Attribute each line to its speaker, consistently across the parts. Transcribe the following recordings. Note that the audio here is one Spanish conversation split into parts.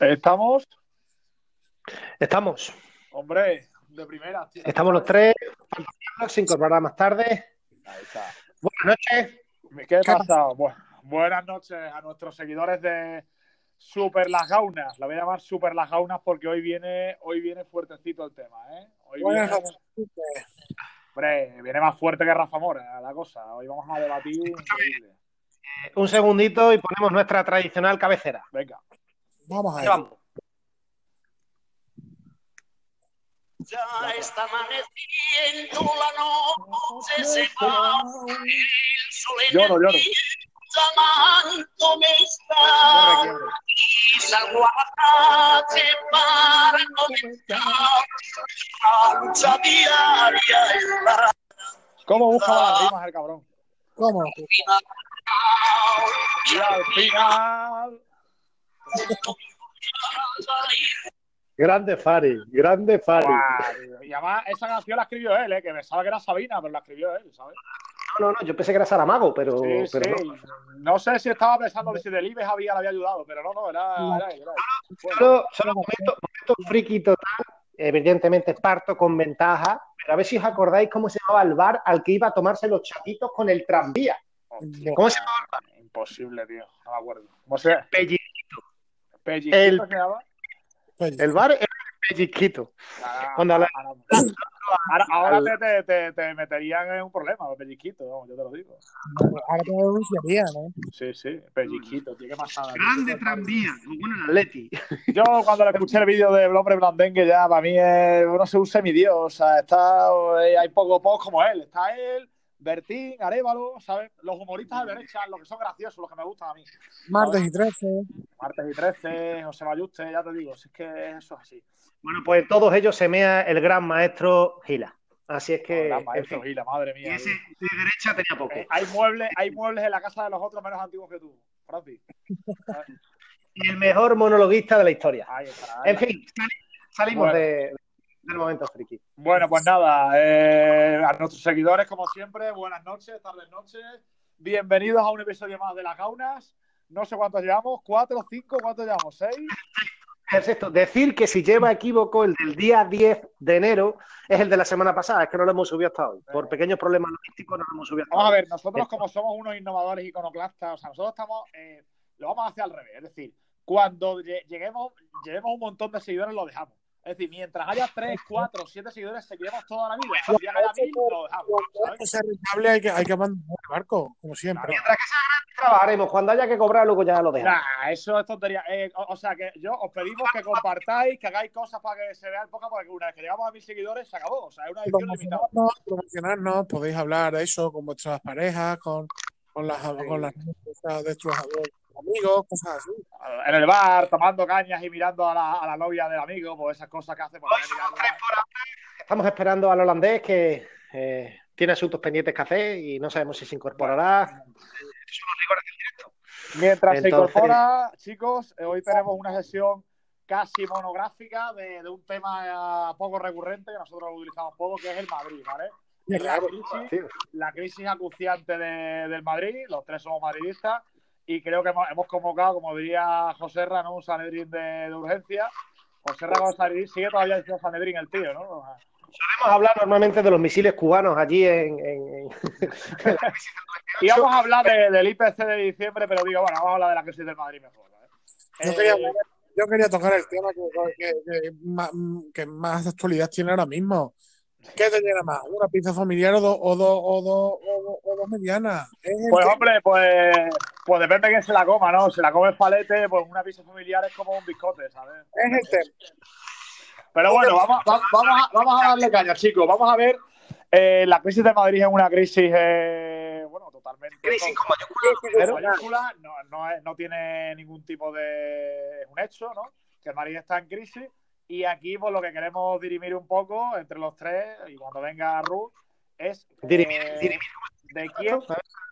Speaker 1: ¿Estamos?
Speaker 2: Estamos.
Speaker 1: Hombre, de primera. tío.
Speaker 2: Estamos los tres. Se incorporará más tarde.
Speaker 1: Ahí está.
Speaker 2: Buenas noches.
Speaker 1: ¿Qué pasa? Bu- buenas noches a nuestros seguidores de Super Las Gaunas. La voy a llamar Super Las Gaunas porque hoy viene, hoy viene fuertecito el tema, ¿eh? Hoy
Speaker 3: Buenas
Speaker 1: viene,
Speaker 3: noches.
Speaker 1: hombre, viene más fuerte que Rafa Mora la cosa. Hoy vamos a debatir increíble.
Speaker 2: Un segundito y ponemos nuestra tradicional cabecera.
Speaker 1: Venga.
Speaker 3: Vamos a ver.
Speaker 2: vamos.
Speaker 4: Ya está amaneciendo la noche, se va el sol en
Speaker 1: Lloro,
Speaker 4: el
Speaker 1: lloro.
Speaker 4: día, llamándome está. Y salgo a la calle para comenzar la lucha diaria en la
Speaker 1: ¿Cómo buscaba las rimas el cabrón?
Speaker 3: ¿Cómo?
Speaker 1: Y al final.
Speaker 2: Grande Fari, grande Fari.
Speaker 1: Y además, esa canción la escribió él, ¿eh? que pensaba que era Sabina, pero la escribió él, ¿sabes?
Speaker 2: No, no, no, yo pensé que era Saramago, pero,
Speaker 1: Sí,
Speaker 2: pero
Speaker 1: sí.
Speaker 2: no.
Speaker 1: No sé si estaba pensando que si Delibes había, le había ayudado, pero no, no, era, era. Bueno,
Speaker 2: Solo, solo momento, momento friki total. Evidentemente parto con ventaja, pero a ver si os acordáis cómo se llamaba el bar al que iba a tomarse los chatitos con el tranvía. ¿Cómo se
Speaker 1: Imposible, tío. No me acuerdo. ¿Cómo se llama?
Speaker 2: El-
Speaker 1: se llama.
Speaker 2: El bar era el pellizquito.
Speaker 1: Ahora,
Speaker 2: Cuando habla-
Speaker 1: ahora- ahora- ahora te, te, te, te meterían en un problema, los pellizquitos, vamos, yo te lo digo.
Speaker 3: ahora te denunciaría, ¿no?
Speaker 1: Sí, sí, pellizquito, tío, qué más nada.
Speaker 2: Grande tranvía, como bueno el Atleti.
Speaker 1: Yo cuando le escuché el vídeo del hombre blandengue ya para mí es, no sé, un semidios, o sea, está, eh, hay poco pocos como él, está él, Bertín, Arevalo, ¿sabes? Los humoristas de derecha, los que son graciosos, los que me gustan a mí.
Speaker 3: Martes y 13.
Speaker 1: Martes y 13, José Mayuste, ya te digo, si es que eso es así.
Speaker 2: Bueno, pues todos ellos se mea el gran maestro Gila. Así es que,
Speaker 1: Gran
Speaker 2: en
Speaker 1: maestro
Speaker 2: fin,
Speaker 1: Gila, madre
Speaker 2: y
Speaker 1: mía.
Speaker 2: ese de derecha tenía poco.
Speaker 1: Eh, hay muebles, hay muebles en la casa de los otros menos antiguos que tú, Francis.
Speaker 2: Y el mejor monologuista de la historia.
Speaker 1: Ahí está. ahí
Speaker 2: En fin, sali- salimos
Speaker 1: Bueno.
Speaker 2: de- del momento friki.
Speaker 1: Bueno, pues nada, eh, a nuestros seguidores, como siempre, buenas noches, tardes, noches. Bienvenidos a un episodio más de Las Gaunas. No sé cuántos llevamos, cuatro, cinco, ¿cuántos llevamos? ¿Seis?
Speaker 2: Es esto, decir que si lleva equívoco el del día 10 de enero es el de la semana pasada, es que no lo hemos subido hasta hoy. Por pequeños problemas logísticos no lo hemos subido hasta
Speaker 1: Vamos a
Speaker 2: hoy.
Speaker 1: ver, nosotros como somos unos innovadores iconoclastas, o sea, nosotros estamos, eh, lo vamos a hacer al revés, es decir, cuando lle- lleguemos, lleguemos un montón de seguidores lo dejamos. Es decir, mientras haya tres, cuatro, siete seguidores, seguiremos toda la vida. Día que haya mil, lo dejamos.
Speaker 3: Para
Speaker 1: ¿sabes?
Speaker 3: que sea rentable hay que, hay que abandonar el barco, como siempre.
Speaker 2: Mientras que sea trabajaremos, cuando haya que cobrar luego ya lo dejamos.
Speaker 1: Nah, eso es tontería. Eh, o, o sea, que yo os pedimos que compartáis, que hagáis cosas para que se vea el podcast, porque una vez que llegamos a mil seguidores, se acabó. O sea, es una edición limitada.
Speaker 3: Promocionarnos, podéis hablar de eso con vuestras parejas, con, con las, con las de vuestros amigos, cosas así.
Speaker 1: En el bar, tomando cañas y mirando a la, a la novia del amigo, pues esas cosas que hace. Pues, mirarla.
Speaker 2: Estamos esperando al holandés que eh, tiene asuntos pendientes que hacer y no sabemos si se incorporará.
Speaker 1: Mientras se incorpora, chicos, eh, hoy tenemos una sesión casi monográfica de, de un tema eh, poco recurrente que nosotros lo utilizamos poco, que es el Madrid, ¿vale? La crisis, la crisis acuciante de- del Madrid, los tres somos madridistas y creo que hemos, hemos convocado, como diría José ¿no? un Sanedrín de, de urgencia. José con Sanedrín sigue todavía diciendo Sanedrín el tío, ¿no?
Speaker 2: Solemos hablar normalmente de los misiles cubanos allí en, en- en-
Speaker 1: Y vamos a hablar de- del IPC de diciembre, pero digo, bueno, vamos a hablar de la crisis del Madrid mejor. Eh,
Speaker 3: quería, yo quería tocar el tema que, que- que más, que más actualidad tiene ahora mismo. ¿Qué te llena más? ¿Una pizza familiar o dos o dos o dos o dos, o dos medianas?
Speaker 1: Pues
Speaker 3: tema.
Speaker 1: hombre, pues, pues depende de quién se la coma, ¿no? Si la come el falete, pues una pizza familiar es como un biscote, ¿sabes?
Speaker 3: Es el tema.
Speaker 1: Pero bueno, vamos, va- vamos, a, vamos a darle caña, chicos. Vamos a ver. eh, la crisis de Madrid es una crisis, eh, bueno, totalmente.
Speaker 2: crisis con
Speaker 1: Pero
Speaker 2: mayúsculas.
Speaker 1: mayúscula, no, no, es- no tiene ningún tipo de. Es un hecho, ¿no? Que el Madrid está en crisis. Y aquí, pues lo que queremos dirimir un poco entre los tres, y cuando venga Ruth, es.
Speaker 2: Dirimir,
Speaker 1: eh,
Speaker 2: dirimir.
Speaker 1: ¿De quién,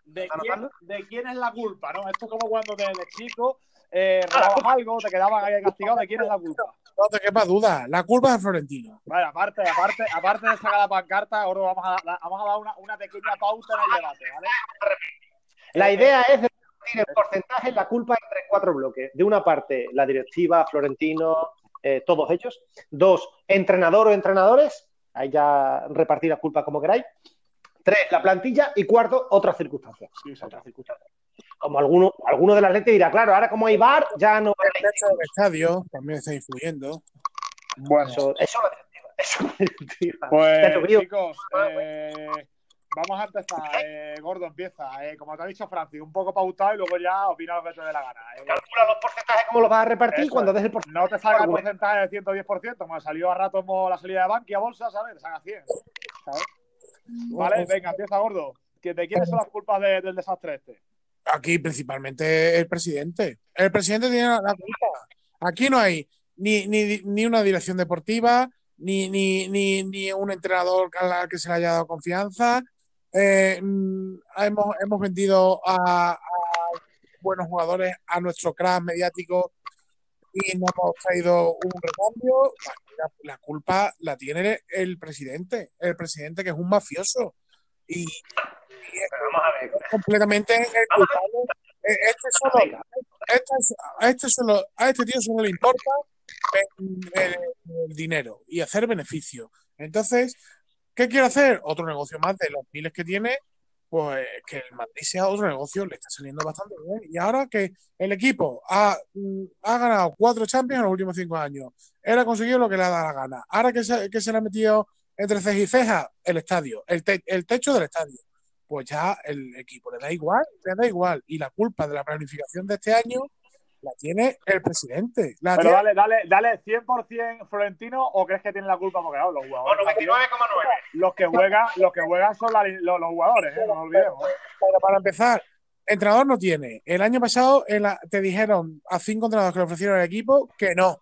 Speaker 1: de,
Speaker 2: ¿Está
Speaker 1: quién,
Speaker 2: anotando?
Speaker 1: ¿De quién es la culpa? ¿no? Esto es como cuando de, de chico eh, robabas algo, te quedaban ahí castigado. ¿De quién es la culpa?
Speaker 3: No te quepa duda. La culpa es de Florentino.
Speaker 1: Vale, aparte, aparte, aparte de sacar la pancarta, ahora vamos a, dar- vamos a dar una, una pequeña pauta en el debate, ¿vale?
Speaker 2: La idea es de repartir en porcentaje la culpa entre cuatro bloques. De una parte, la directiva, Florentino, eh, todos ellos. Dos, entrenador o entrenadores. Ahí ya repartir la culpa como queráis. Tres, la plantilla. Y cuarto, otras circunstancias.
Speaker 1: Sí.
Speaker 2: Otras circunstancias. Como alguno, alguno de las letras dirá, claro, ahora como hay bar, ya no
Speaker 3: El techo del estadio también está influyendo.
Speaker 1: Bueno,
Speaker 2: Eso, eso directiva.
Speaker 1: pues chicos, eh, vamos a empezar. Eh, Gordo, empieza. Eh, como te ha dicho Francis, un poco pautado y luego ya opina lo que te dé la gana. eh.
Speaker 2: calcula los porcentajes, cómo los vas a repartir
Speaker 1: Eso
Speaker 2: cuando
Speaker 1: es.
Speaker 2: des el porcentaje.
Speaker 1: No te salga el porcentaje del 110%, como salió a rato mo- la salida de Bankia Bolsa, ¿sabes? Te saca 100. ¿sabes? Vale, venga, empieza, Gordo. ¿Que ¿De quiénes son las culpas de- del desastre este?
Speaker 3: Aquí principalmente el presidente. El presidente tiene la culpa. Aquí no hay ni, ni, ni una dirección deportiva, ni, ni, ni, ni un entrenador al al que se le haya dado confianza. Eh, mm, hemos, hemos vendido a, a buenos jugadores a nuestro crack mediático y no hemos traído un recambio. La, la culpa la tiene el presidente, el presidente que es un mafioso. Y,
Speaker 2: Pero vamos a ver.
Speaker 3: completamente el culpable. Eh, Este solo, este, es- a, este solo, a este tío solo le importa el, el- el dinero y hacer beneficio. Entonces, ¿qué quiere hacer? Otro negocio más de los miles que tiene, pues que el Madrid sea otro negocio, le está saliendo bastante bien. Y ahora que el equipo ha, mm, ha ganado cuatro Champions en los últimos cinco años, él ha conseguido lo que le ha dado la gana. Ahora que se, que se le ha metido entre ceja y ceja el estadio, el, te- el techo del estadio pues ya el equipo le da igual, le da igual. Y la culpa de la planificación de este año la tiene el presidente. La
Speaker 1: Pero
Speaker 3: tiene-
Speaker 1: dale, dale, dale 100% Florentino o crees que tiene la culpa porque claro, los jugadores.
Speaker 2: 99,9.
Speaker 1: Los que juegan, los que juegan son la- los, los jugadores, ¿eh? no nos olvidemos.
Speaker 3: Pero para empezar, entrenador no tiene. El año pasado en la- te dijeron a cinco entrenadores que le ofrecieron al equipo que no.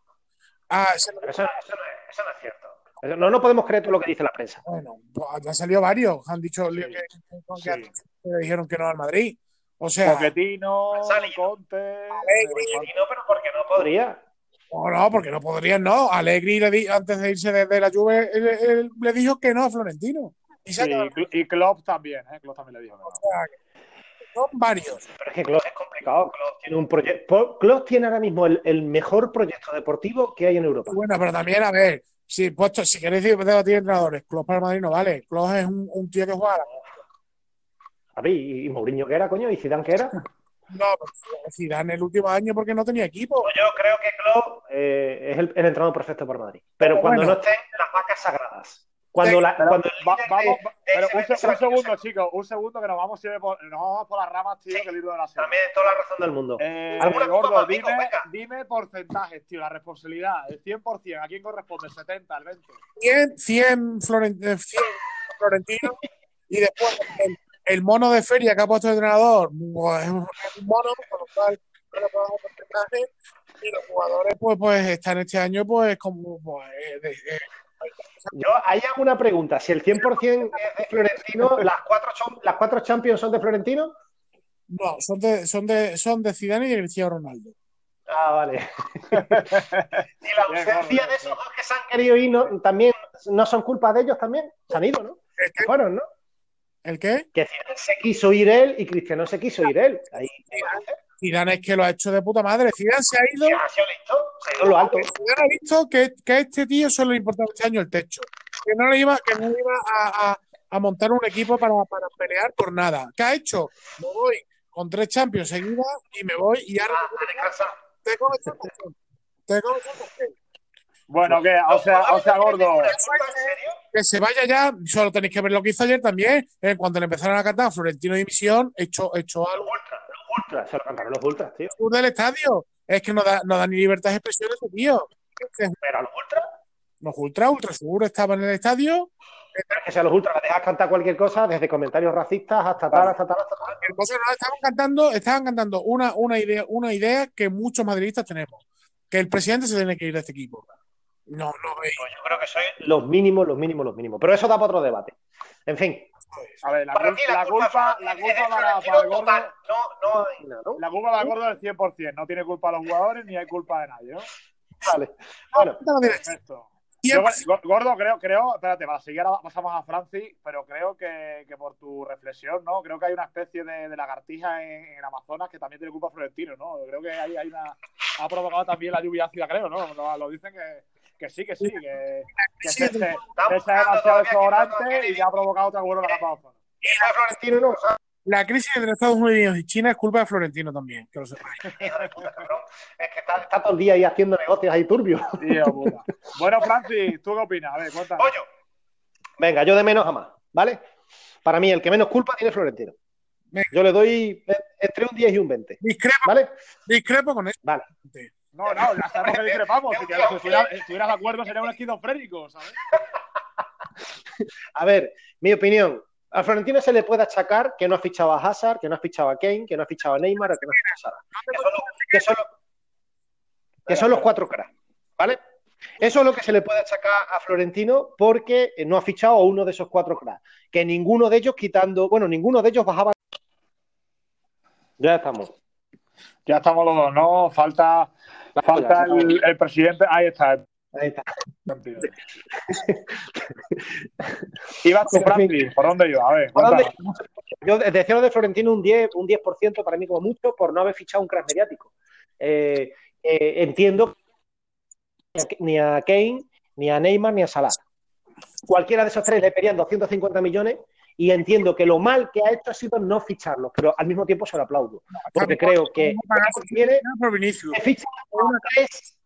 Speaker 3: Ah, se
Speaker 2: Eso, eso no es, eso no es cierto. No, no podemos creer todo lo que dice la prensa.
Speaker 3: bueno, pues ya salió varios. Han dicho
Speaker 1: Sí,
Speaker 3: que, que- que
Speaker 1: sí.
Speaker 3: han dicho que le dijeron que no al Madrid. O sea,
Speaker 1: Pochettino,
Speaker 2: salido.
Speaker 1: Conte.
Speaker 3: Allegri.
Speaker 2: Y no, pero porque no podría.
Speaker 3: no, no, porque no podrían, no. Alegri le di- antes de irse de, de la Juve él- él le dijo que no a Florentino. Y
Speaker 1: Sí, y, y Klopp también, ¿eh? Klopp también le dijo que no.
Speaker 3: o sea, que son varios.
Speaker 2: Pero es que Klopp es complicado. Klopp tiene un proyecto. Klopp tiene ahora mismo el, el mejor proyecto deportivo que hay en Europa.
Speaker 3: Bueno, pero también, a ver, si, puesto, si queréis debatir entrenadores, Klopp para el Madrid no vale. Klopp es un, un tío que juega a la-
Speaker 2: ¿y, y Mourinho qué era, coño? ¿Y Zidane qué era?
Speaker 3: No, pero Zidane el último año porque no tenía equipo.
Speaker 2: Pues yo creo que Klopp eh, es el, el entrenador perfecto para Madrid. Pero cuando
Speaker 3: Bueno.
Speaker 2: no estén las vacas sagradas. Cuando, la,
Speaker 1: Pero
Speaker 2: cuando
Speaker 1: va- vamos,
Speaker 2: de-
Speaker 1: pero un, se- segundo,
Speaker 2: se-
Speaker 1: chicos, un segundo que nos vamos, siempre por, nos vamos por las ramas, tío, que el libro de la serie.
Speaker 2: También toda la razón del mundo.
Speaker 1: Eh,
Speaker 2: ¿Alguna culpa
Speaker 1: gordo, dime,
Speaker 2: Venga.
Speaker 1: dime porcentajes, tío, la responsabilidad, el 100%, ¿a quién corresponde? ¿El 70, el 20?
Speaker 3: 100, 100, Floren- eh, 100 Florentino y después el, el mono de feria que ha puesto el entrenador pues, es un mono, con lo cual no le podemos porcentaje y los jugadores pues, pues están este año pues como pues, eh, de- eh,
Speaker 2: Yo, hay alguna pregunta. Si el 100% es de Florentino, ¿las cuatro, son- ¿las cuatro Champions son de Florentino?
Speaker 3: no, son de, son de, son de Zidane y de Cristiano Ronaldo.
Speaker 2: Ah, vale. y la ausencia de esos dos que se han querido ir no, también no son culpa de ellos también. Se han ido, ¿no?
Speaker 3: ¿El qué?
Speaker 2: Fueron, ¿no?
Speaker 3: ¿El qué?
Speaker 2: Que Zidane se quiso ir él y Cristiano se quiso ir él. Ahí
Speaker 3: Zidane es que lo ha hecho de puta madre. Zidane se ha ido
Speaker 2: ha sido listo, se ha ido lo alto.
Speaker 3: Zidane ha visto que, que a este tío solo le importaba este año el techo. Que no le iba, que no iba a, a- a montar un equipo para, para pelear por nada. ¿Qué ha hecho? Me voy con tres Champions seguidas y me voy y ahora
Speaker 2: Ah, descansa.
Speaker 3: te come esta cuestión. Te.
Speaker 1: Bueno, que, o sea, o sea, gordo,
Speaker 2: ¿En serio?
Speaker 3: Que se vaya ya, solo tenéis que ver lo que hizo ayer también. Eh, cuando le empezaron a cantar Florentino Dimisión, echó, echó algo
Speaker 2: Ultra, los ultras, se lo cantaron los ultras, tío.
Speaker 3: sur del estadio. Es que no da, no da ni libertad de expresión ese tío.
Speaker 2: Pero a los ultras,
Speaker 3: Los ultra, ultra seguro estaban en el estadio.
Speaker 2: que si a los ultras dejas cantar cualquier cosa, desde comentarios racistas hasta tal, hasta tal, hasta tal.
Speaker 3: Entonces no, estaban cantando, estaban cantando una, una idea, una idea que muchos madridistas tenemos, que el presidente se tiene que ir de este equipo. No, no, eh,
Speaker 2: Pues yo creo que soy los mínimos, los mínimos, los mínimos. Pero eso da para otro debate. En fin,
Speaker 1: a ver, la, cul-
Speaker 2: ti
Speaker 1: la culpa, la culpa para, para el gordo.
Speaker 2: No, no hay nada, ¿no?
Speaker 1: la culpa para el gordo del 100%, no tiene culpa a los jugadores ni hay culpa de nadie, ¿no?
Speaker 2: Vale. Bueno.
Speaker 1: Perfecto. Yo, Gordo, creo, creo, espérate, para seguir ahora pasamos a Francis, pero creo que, que por tu reflexión, ¿no? Creo que hay una especie de, de lagartija en, en Amazonas que también tiene culpa Florentino, ¿no? Creo que hay, hay una. Ha provocado también la lluvia ácida, creo, ¿no? Lo, lo dicen que, que sí, que sí, que, que se, se, se echa demasiado desodorante y ya ha provocado otra la capa de ozono.
Speaker 2: Y la de Florentino no, ¿sabes?
Speaker 3: La crisis entre Estados Unidos y China es culpa de Florentino también, que lo sepáis.
Speaker 2: Hijo de puta, cabrón. Es que está, está todo el día ahí haciendo negocios ahí turbios.
Speaker 1: Bueno, Francis, ¿tú qué opinas? A ver, cuéntame.
Speaker 2: Pollo. Venga, yo de menos a más, ¿vale? Para mí, el que menos culpa tiene Florentino.
Speaker 3: Venga.
Speaker 2: Yo le doy entre un 10 y un 20,
Speaker 3: Discrepo,
Speaker 2: ¿vale?
Speaker 3: discrepo con eso.
Speaker 2: Vale.
Speaker 1: No, no, ya sabemos que discrepamos. Si, si estuvieras, si estuvieras de acuerdo, sería un esquizofrénico, ¿sabes?
Speaker 2: A ver, mi opinión. A Florentino se le puede achacar que no ha fichado a Hazard, que no ha fichado a Kane, que no ha fichado a Neymar o que no ha fichado a Salah. Que son, los- que son los- que son los cuatro caras, ¿vale? Eso es lo que se le puede achacar a Florentino porque eh, no ha fichado a uno de esos cuatro cracks. Que ninguno de ellos quitando, bueno, ninguno de ellos bajaba. Ya estamos.
Speaker 1: Ya estamos los dos, ¿no? Falta, falta el, el presidente. Ahí está.
Speaker 2: Ahí está.
Speaker 1: Ibas tú, Francis. ¿Por dónde iba? A ver,
Speaker 2: ¿Por dónde-. Yo decía lo de Florentino un 10, un 10% para mí como mucho por no haber fichado un crack mediático. Eh, eh, entiendo que ni a Kane, ni a Neymar, ni a Salah. Cualquiera de esos tres le pedían 250 millones y entiendo que lo mal que ha hecho ha sido no ficharlos, pero al mismo tiempo se lo aplaudo. Porque creo que
Speaker 3: Vinicius.
Speaker 2: que ficha a tres,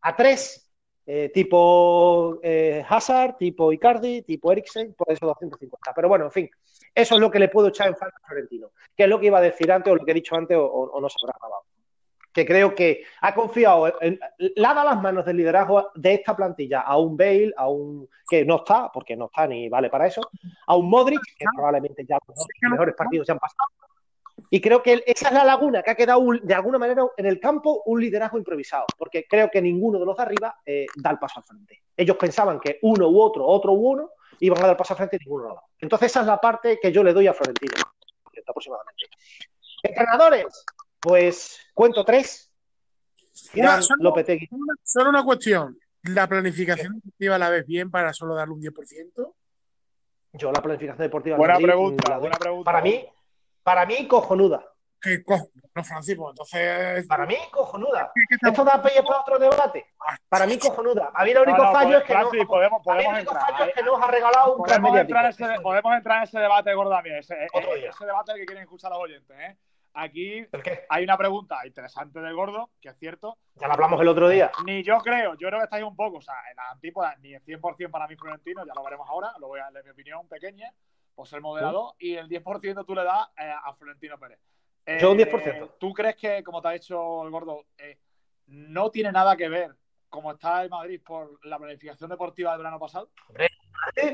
Speaker 2: a tres eh, tipo eh, Hazard, tipo Icardi, tipo Eriksen, por esos 250. Pero bueno, en fin, eso es lo que le puedo echar en falta a Florentino. Que es lo que iba a decir antes o lo que he dicho antes o, o no se habrá grabado. Que creo que ha confiado, en- dado las manos del liderazgo de esta plantilla a un Bale, a un que no está, porque no está ni vale para eso, a un Modric, que probablemente ya los mejores partidos ya han pasado. Y creo que esa es la laguna que ha quedado de alguna manera en el campo un liderazgo improvisado, porque creo que ninguno de los de arriba eh, da el paso al frente. Ellos pensaban que uno u otro, otro u uno, iban a dar el paso al frente y ninguno lo ha dado. Entonces esa es la parte que yo le doy a Florentino, aproximadamente. Entrenadores, pues cuento tres.
Speaker 3: Una- solo-
Speaker 2: Lopetegui.
Speaker 3: Solo una cuestión. ¿La planificación deportiva la ves bien para solo darle un 10%?
Speaker 2: Yo la planificación deportiva.
Speaker 1: Buena
Speaker 2: Madrid,
Speaker 1: pregunta, buena pregunta.
Speaker 2: Para mí, para mí cojonuda.
Speaker 3: ¿Qué cojo? No, Francis, pues entonces.
Speaker 2: Para mí cojonuda.
Speaker 3: ¿qué- qué tal?
Speaker 2: Esto da pie para otro debate. Para mí cojonuda. A mí el único
Speaker 1: no,
Speaker 2: fallo es que
Speaker 1: Francis,
Speaker 2: no.
Speaker 1: podemos,
Speaker 2: a mí
Speaker 1: podemos
Speaker 2: el único
Speaker 1: entrar.
Speaker 2: fallo es que nos ha regalado un
Speaker 1: Podemos entrar, ese, podemos entrar en ese debate, gordo, también. Ese,
Speaker 2: Otro
Speaker 1: eh,
Speaker 2: día.
Speaker 1: ese debate que quieren escuchar los oyentes. ¿eh? Aquí hay una pregunta interesante del gordo, que es cierto.
Speaker 2: Ya lo hablamos el otro día.
Speaker 1: Ni yo creo, yo creo que estáis un poco, o sea, en la antípoda, ni el 100% para mí Florentino, ya lo veremos ahora, lo voy a darle mi opinión pequeña, por ser moderador, y el 10% tú le das eh, a Florentino Pérez. Eh,
Speaker 2: Yo un 10%.
Speaker 1: ¿Tú crees que, como te ha dicho el gordo, eh, no tiene nada que ver cómo está el Madrid por la planificación deportiva del verano pasado?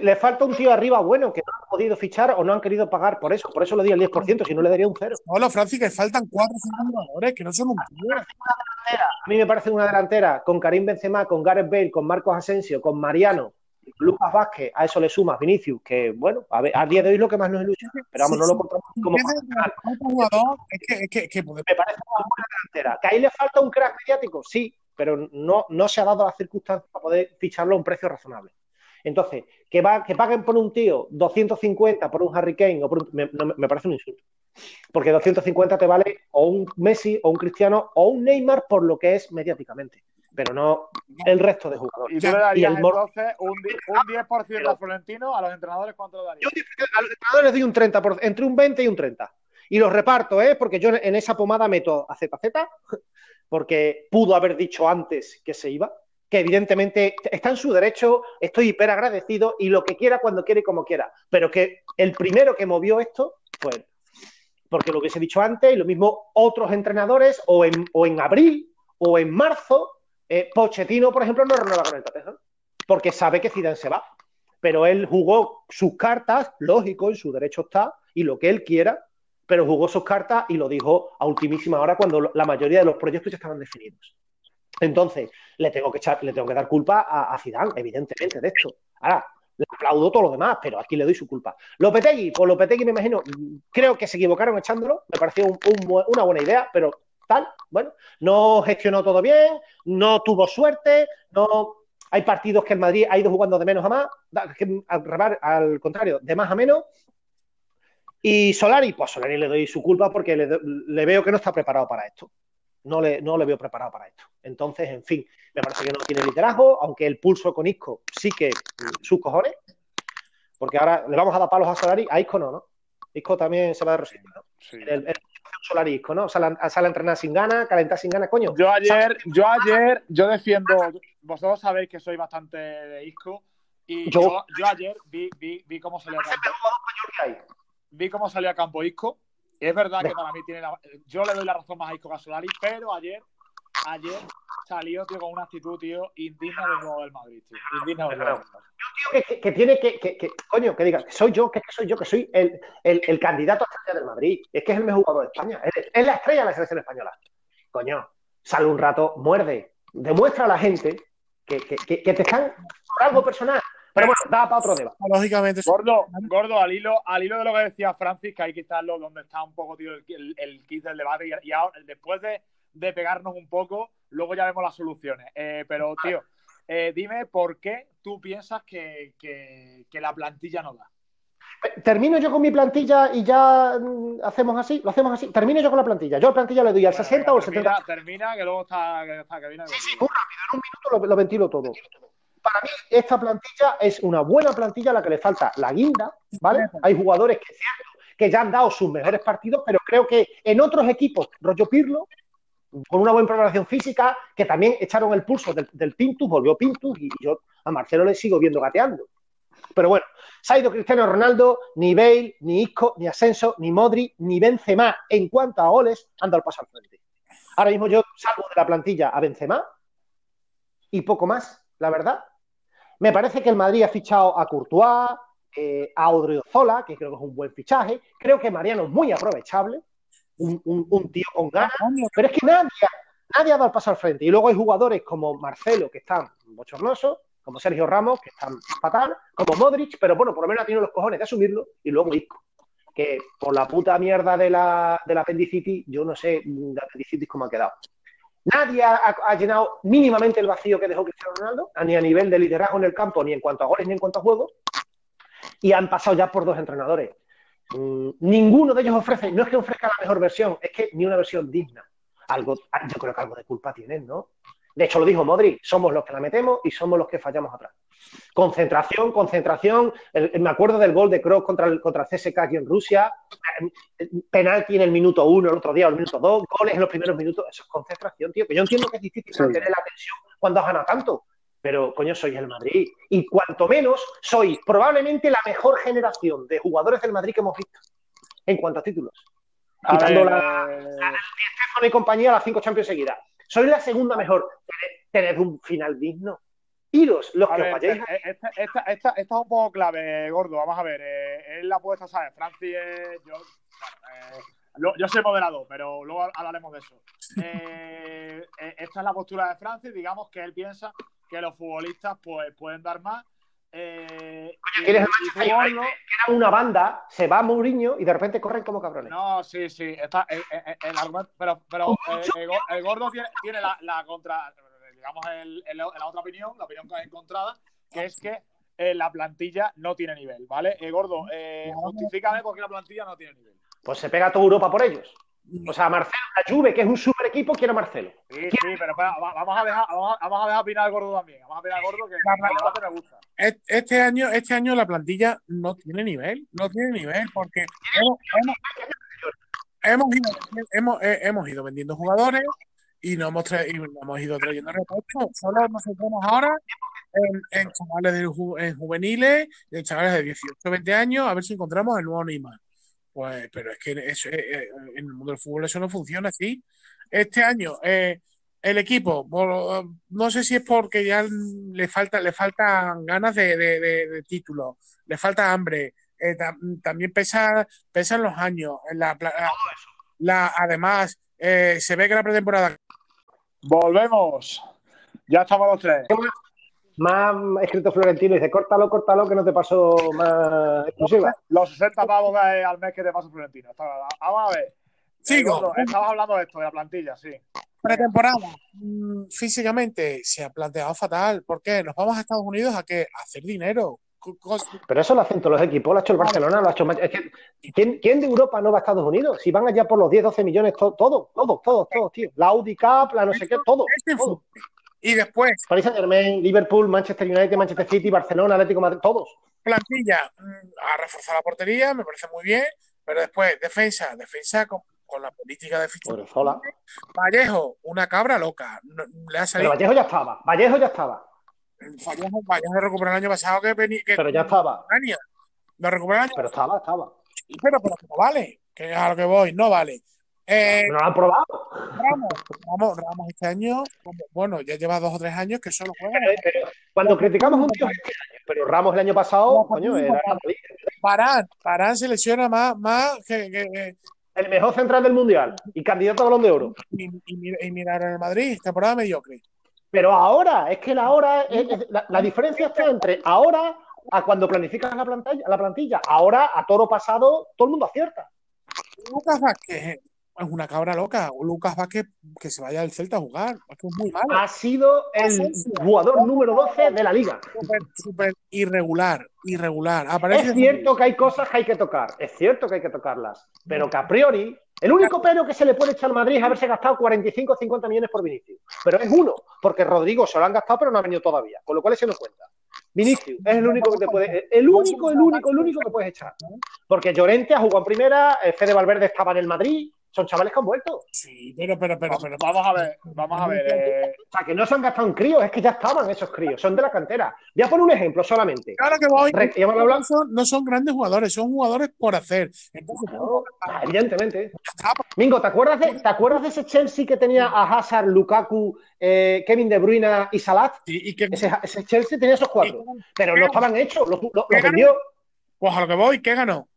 Speaker 2: Le falta un tío arriba bueno que no han podido fichar o no han querido pagar por eso. Por eso le di el 10%, si no le daría un cero.
Speaker 3: Hola, Francis, que faltan 4 o 5 jugadores que no son un tío.
Speaker 2: A mí me parece una delantera con Karim Benzema, con Gareth Bale, con Marcos Asensio, con Mariano, Lucas Vázquez, a eso le sumas Vinicius, que bueno, a, ver, a día de hoy es lo que más nos ilusiona, pero vamos, no lo contamos como
Speaker 3: es que, es que, es que
Speaker 2: me parece una buena delantera. ¿Que ahí le falta un crack mediático? Sí, pero no, no se ha dado las circunstancias para poder ficharlo a un precio razonable. Entonces, que, va, que paguen por un tío 250 por un Harry Kane o por un- me, me parece un insulto. Porque 250 te vale o un Messi o un Cristiano o un Neymar por lo que es mediáticamente, pero no el resto de jugadores.
Speaker 1: Y tú le
Speaker 2: y
Speaker 1: darías
Speaker 2: el mor-
Speaker 1: entonces un, un 10% a Florentino, a los entrenadores, ¿cuánto le darías?
Speaker 2: Yo a los entrenadores les doy un 30%, por- entre un 20 y un 30. Y los reparto, ¿eh? Porque yo en esa pomada meto a ZZ, porque pudo haber dicho antes que se iba, que evidentemente está en su derecho, estoy hiper agradecido y lo que quiera cuando quiera y como quiera. Pero que el primero que movió esto fue. Porque lo hubiese dicho antes, y lo mismo otros entrenadores, o en, o en abril, o en marzo, eh, Pochettino, por ejemplo, no renueva con el Tottenham, porque sabe que Zidane se va pero él jugó sus cartas, lógico, en su derecho está, y lo que él quiera, pero jugó sus cartas y lo dijo a ultimísima hora cuando la mayoría de los proyectos ya estaban definidos. Entonces, le tengo que le tengo que dar culpa a, a Zidane, evidentemente, de esto. Ahora, le aplaudo todo lo demás, pero aquí le doy su culpa. Lopetegui, pues Lopetegui me imagino, creo que se equivocaron echándolo, me pareció un- un- una buena idea, pero tal, bueno, no gestionó todo bien, no tuvo suerte, no Hay partidos que el Madrid ha ido jugando de menos a más, al contrario, de más a menos. Y Solari, pues Solari le doy su culpa porque le, le veo que no está preparado para esto. No le, no le veo preparado para esto. Entonces, en fin, me parece que no tiene liderazgo, aunque el pulso con Isco sí que sus cojones. Porque ahora le vamos a dar palos a Solari, a Isco no, ¿no? Isco también se va de rosita, ¿no?
Speaker 1: Sí.
Speaker 2: El, el Solari Isco, ¿no? Sale, a- sale a entrenar sin ganas, calentar sin ganas, coño.
Speaker 1: Yo ayer, yo ayer, yo defiendo, vosotros sabéis que soy bastante de Isco y
Speaker 2: Yo-
Speaker 1: yo, yo ayer vi, vi, vi cómo salió a campo,
Speaker 2: ¿Qué hay?
Speaker 1: Vi cómo salió a campo Isco. Y es verdad que para mí tiene la- yo le doy la razón más a Isco que a Solari, pero ayer, ayer salió tío, con una actitud, tío, indigna del juego del Madrid, tío. Indigna del juego del Madrid.
Speaker 2: que, que- que tiene que, que- que- coño, que diga, que soy yo, que, soy yo, que soy el, el- el candidato a estrella del Madrid. Es que es el mejor jugador de España. Es, es la estrella de la selección española. Coño, sale un rato, muerde. Demuestra a la gente que, que- que- que te están por algo personal. Pero bueno, da para otro debate.
Speaker 3: Lógicamente,
Speaker 1: Gordo, gordo, al hilo, al hilo de lo que decía Francis, que hay que estarlo donde está un poco, tío, el, el, el kit del debate. Y, y ahora, después de, de pegarnos un poco, luego ya vemos las soluciones. Eh, pero, tío, eh, dime por qué tú piensas que, que, que la plantilla no da.
Speaker 2: Termino yo con mi plantilla y ya mm, hacemos así, lo hacemos así. Termino yo con la plantilla. Yo a la plantilla le doy al 60 o al 70.
Speaker 1: termina, termina, que luego está, que, está, que viene
Speaker 2: Sí, sí, muy rápido, en un minuto lo, lo ventilo todo. Para mí, esta plantilla es una buena plantilla a la que le falta la guinda, ¿vale? Hay jugadores que, que ya han dado sus mejores partidos, pero creo que en otros equipos, rollo Pirlo, con una buena preparación física, que también echaron el pulso del, del Pintus, volvió Pintus, y yo a Marcelo le sigo viendo gateando. Pero bueno, se ha ido Cristiano Ronaldo, ni Bale, ni Isco, ni Ascenso, ni Modri, ni Benzema en cuanto a goles han dado el paso al frente. Ahora mismo yo salgo de la plantilla a Benzema y poco más, la verdad. Me parece que el Madrid ha fichado a Courtois, eh, a Odriozola, que creo que es un buen fichaje. Creo que Mariano es muy aprovechable, un, un- un tío con ganas, pero es que nadie, nadie ha dado el paso al frente. Y luego hay jugadores como Marcelo, que están bochornosos, como Sergio Ramos, que están fatal, como Modric, pero bueno, por lo menos ha tenido los cojones de asumirlo, y luego Isco, que por la puta mierda de la, de la apendicitis, yo no sé mm, de apendicitis cómo ha quedado. Nadie ha, llenado mínimamente el vacío que dejó Cristiano Ronaldo, ni a nivel de liderazgo en el campo, ni en cuanto a goles, ni en cuanto a juego, y han pasado ya por dos entrenadores. Mm, ninguno de ellos ofrece, no es que ofrezca la mejor versión, es que ni una versión digna. Algo, yo creo que algo de culpa tienen, ¿no? De hecho, lo dijo Modric, somos los que la metemos y somos los que fallamos atrás. Concentración, concentración. El- el- me acuerdo del gol de Kroos contra el, contra el CSK aquí en Rusia. Eh, Penalti en el minuto uno, el otro día, o el minuto dos. Goles en los primeros minutos. Eso es concentración, tío. Que yo entiendo que es difícil
Speaker 1: Sí.
Speaker 2: mantener la tensión cuando has ganado tanto. Pero, coño, sois el Madrid. Y cuanto menos, sois probablemente la mejor generación de jugadores del Madrid que hemos visto en cuanto a títulos.
Speaker 1: A
Speaker 2: Quitando
Speaker 1: ver,
Speaker 2: la-
Speaker 1: eh,
Speaker 2: Stefano y compañía las cinco Champions seguidas. Sois la segunda mejor. Tened, tened un final digno. Iros, los
Speaker 1: A
Speaker 2: que os
Speaker 1: ver,
Speaker 2: vayáis.
Speaker 1: eh, esta, esta, esta, esta es un poco clave, gordo. Vamos a ver. Eh, es la apuesta, ¿sabes? Francis, eh, yo, bueno, eh, lo- yo soy moderado, pero luego hablaremos de eso. Eh, eh, esta es la postura de Francis. Digamos que él piensa que los futbolistas pues, pueden dar más. Eh, y-
Speaker 2: ¿quieres el Era una banda, se va Mourinho y de repente corren como cabrones.
Speaker 1: No, sí, sí. Está, eh, eh, el argumento, pero, pero eh, el, go- el gordo tiene, tiene la, la contra, digamos, el- el- la otra opinión, la opinión encontrada, que es que eh, la plantilla no tiene nivel, ¿vale? Eh, gordo, eh, justifícame por qué la plantilla no tiene nivel.
Speaker 2: Pues se pega toda Europa por ellos. O sea, Marcelo, la Juve, que es un super equipo, quiere a Marcelo.
Speaker 1: Sí, sí, pero espera, vamos a dejar, vamos a, vamos a dejar opinar al gordo también. Vamos a opinar al gordo que el me gusta.
Speaker 3: Este año, este año la plantilla no tiene nivel, no tiene nivel, porque hemos, hemos, hemos ido, hemos, eh, hemos ido vendiendo jugadores y no hemos, tra- y no hemos ido trayendo repuestos. Solo nos centramos ahora en, en chavales de ju- en juveniles, en chavales de 18 20 años, a ver si encontramos el nuevo Neymar. Pues, pero es que eso, eh, eh, en el mundo del fútbol eso no funciona así. Este año, eh, el equipo, por- no sé si es porque ya le falta, le faltan ganas de, de, de- de título, le falta hambre, eh, tam- también pesa, pesan los años. La, la- la- además, eh, se ve que la pretemporada
Speaker 1: Volvemos. Ya estamos los tres.
Speaker 2: Más escrito Florentino dice, córtalo, córtalo, que no te pasó más exclusiva.
Speaker 1: Los 60 pavos de- al mes que te pasa Florentino. Vamos a ver. Eh,
Speaker 3: Sigo.
Speaker 1: gordo, estabas hablando de esto, de la plantilla, sí.
Speaker 3: pretemporada, mm, físicamente se ha planteado fatal. ¿Por qué? Nos vamos a Estados Unidos a qué? A hacer dinero.
Speaker 2: Pero eso lo hacen todos los equipos, lo ha hecho el Barcelona, lo ha hecho. es que, ¿quién, quién de Europa no va a Estados Unidos? Si van allá por los 10, 12 millones, to- todos, todos, todos, todos, tío. La Audi Cup, la no sé qué, todo.
Speaker 3: Este
Speaker 2: todo.
Speaker 3: Y después,
Speaker 2: Paris Saint Germain, Liverpool, Manchester United, Manchester City, Barcelona, Atlético Madrid, todos.
Speaker 3: plantilla mm, a reforzar la portería, me parece muy bien, pero después, defensa, defensa con, con la política de fichaje. Vallejo, una cabra loca. No- le ha
Speaker 2: Pero
Speaker 3: salido.
Speaker 2: Vallejo ya estaba, Vallejo ya estaba,
Speaker 3: Vallejo, Vallejo recuperó el año pasado que venía. Que,
Speaker 2: pero ya estaba.
Speaker 3: Lo recuperó el año
Speaker 2: pero estaba, estaba.
Speaker 3: pero, pero no vale. Que es a lo que voy, no vale. Eh,
Speaker 2: No lo han probado.
Speaker 3: Ramos, Ramos, Ramos este año, bueno, ya lleva dos o tres años que solo juega.
Speaker 2: Pero- pero cuando criticamos un tío este año, pero Ramos el año pasado, coño, era
Speaker 3: Parán, Parán se lesiona más, más que, que- que-
Speaker 2: el mejor central del mundial y candidato a balón de oro.
Speaker 3: y, y, y mirar en el Madrid, temporada mediocre.
Speaker 2: Pero ahora, es que la hora, es- es- la, la diferencia está entre ahora a cuando planificas la plantilla, la plantilla. Ahora, a toro pasado, todo el mundo acierta.
Speaker 3: Lucas Vázquez es una cabra loca. O Lucas Vázquez que se vaya del Celta a jugar. Es que es muy malo.
Speaker 2: Ha sido el jugador número 12 de la liga.
Speaker 3: Súper, súper irregular. Irregular. Aparece
Speaker 2: Es cierto que hay cosas que hay que tocar, es cierto que hay que tocarlas, pero que a priori, el único pero que se le puede echar al Madrid es haberse gastado 45 o 50 millones por Vinicius. Pero es uno, porque Rodrigo se lo han gastado, pero no ha venido todavía, con lo cual ese no cuenta. Vinicius es el único que te puede, el único, el único, el único que puedes echar. Porque Llorente ha jugado en primera, eh, Fede Valverde estaba en el Madrid, son chavales que han vuelto.
Speaker 3: Sí, pero, pero, pero, pero.
Speaker 1: Vamos a ver, vamos a ver. eh,
Speaker 2: O sea, que no se han gastado en críos, es que ya estaban esos críos, son de la cantera. Voy a poner un ejemplo solamente.
Speaker 3: Ahora que voy,
Speaker 2: Re-
Speaker 3: no son, no son grandes jugadores, son jugadores por hacer. Entonces,
Speaker 2: Claro, evidentemente. Mingo, ¿te acuerdas, de, ¿te acuerdas de ese Chelsea que tenía a Hazard, Lukaku, eh, Kevin De Bruyne y Salah?
Speaker 3: y, y que,
Speaker 2: Ese, ese Chelsea tenía esos cuatro, pero no estaban hechos, los, los- los vendió.
Speaker 3: pues a lo que voy, ¿qué ganó?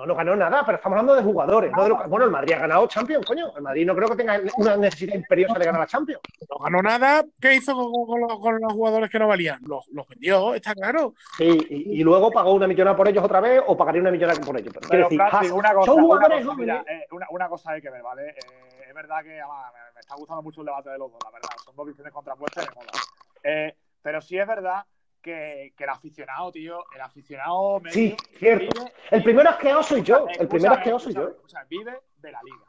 Speaker 2: No, no ganó nada, pero estamos hablando de jugadores. no de lo- bueno, el Madrid ha ganado Champions, coño. El Madrid no creo que tenga una necesidad imperiosa de ganar la Champions.
Speaker 3: No ganó nada. ¿Qué hizo con, con los, con los jugadores que no valían? Los, los vendió, está claro.
Speaker 2: Sí, y, y luego pagó una millonada por ellos otra vez o pagaría una millonada por ellos. Pero,
Speaker 1: Pero,
Speaker 2: decir,
Speaker 1: Francis, una cosa,
Speaker 2: son
Speaker 1: una cosa, mira, eh, una, una cosa hay que ver, ¿vale? Eh, es verdad que además, me, me está gustando mucho el debate de los dos, la verdad. Son dos visiones contrapuestas y me mola. Eh, pero sí es verdad que, que el aficionado, tío, el aficionado medio
Speaker 2: Sí, cierto.
Speaker 1: vive-
Speaker 2: El primero asqueado soy yo. El primero asqueado soy yo.
Speaker 1: escúchame, escúchame, vive de la liga.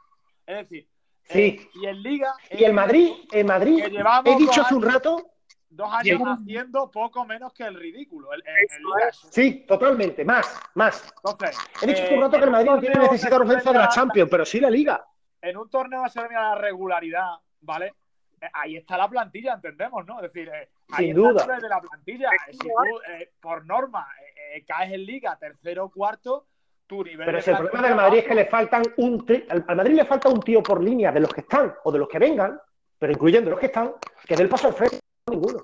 Speaker 1: Es decir,
Speaker 2: Sí.
Speaker 1: eh, y en liga.
Speaker 2: Y el Madrid, el Madrid, he dicho
Speaker 1: dos
Speaker 2: hace un
Speaker 1: años-
Speaker 2: rato,
Speaker 1: Dos años
Speaker 2: Sí.
Speaker 1: haciendo poco menos que el ridículo. El, el- el liga eso.
Speaker 2: sí, totalmente, más, más.
Speaker 1: Entonces,
Speaker 2: He dicho
Speaker 1: eh,
Speaker 2: hace un rato que el Madrid no tiene
Speaker 1: que
Speaker 2: urgencia de la Champions, pero sí la Liga.
Speaker 1: en un torneo se premia la regularidad, ¿vale? Ahí está la plantilla, entendemos, ¿no? Es decir, eh, ahí
Speaker 2: Sin
Speaker 1: está el
Speaker 2: duda.
Speaker 1: de la plantilla. Eh, Si tú, eh, por norma, eh, eh, caes en liga tercero o cuarto, tu nivel
Speaker 2: Pero
Speaker 1: de
Speaker 2: si el problema del Madrid es que le faltan un tri- al al Madrid le falta un tío por línea de los que están o de los que vengan, pero incluyendo los que están, que dé el paso al frente, ninguno.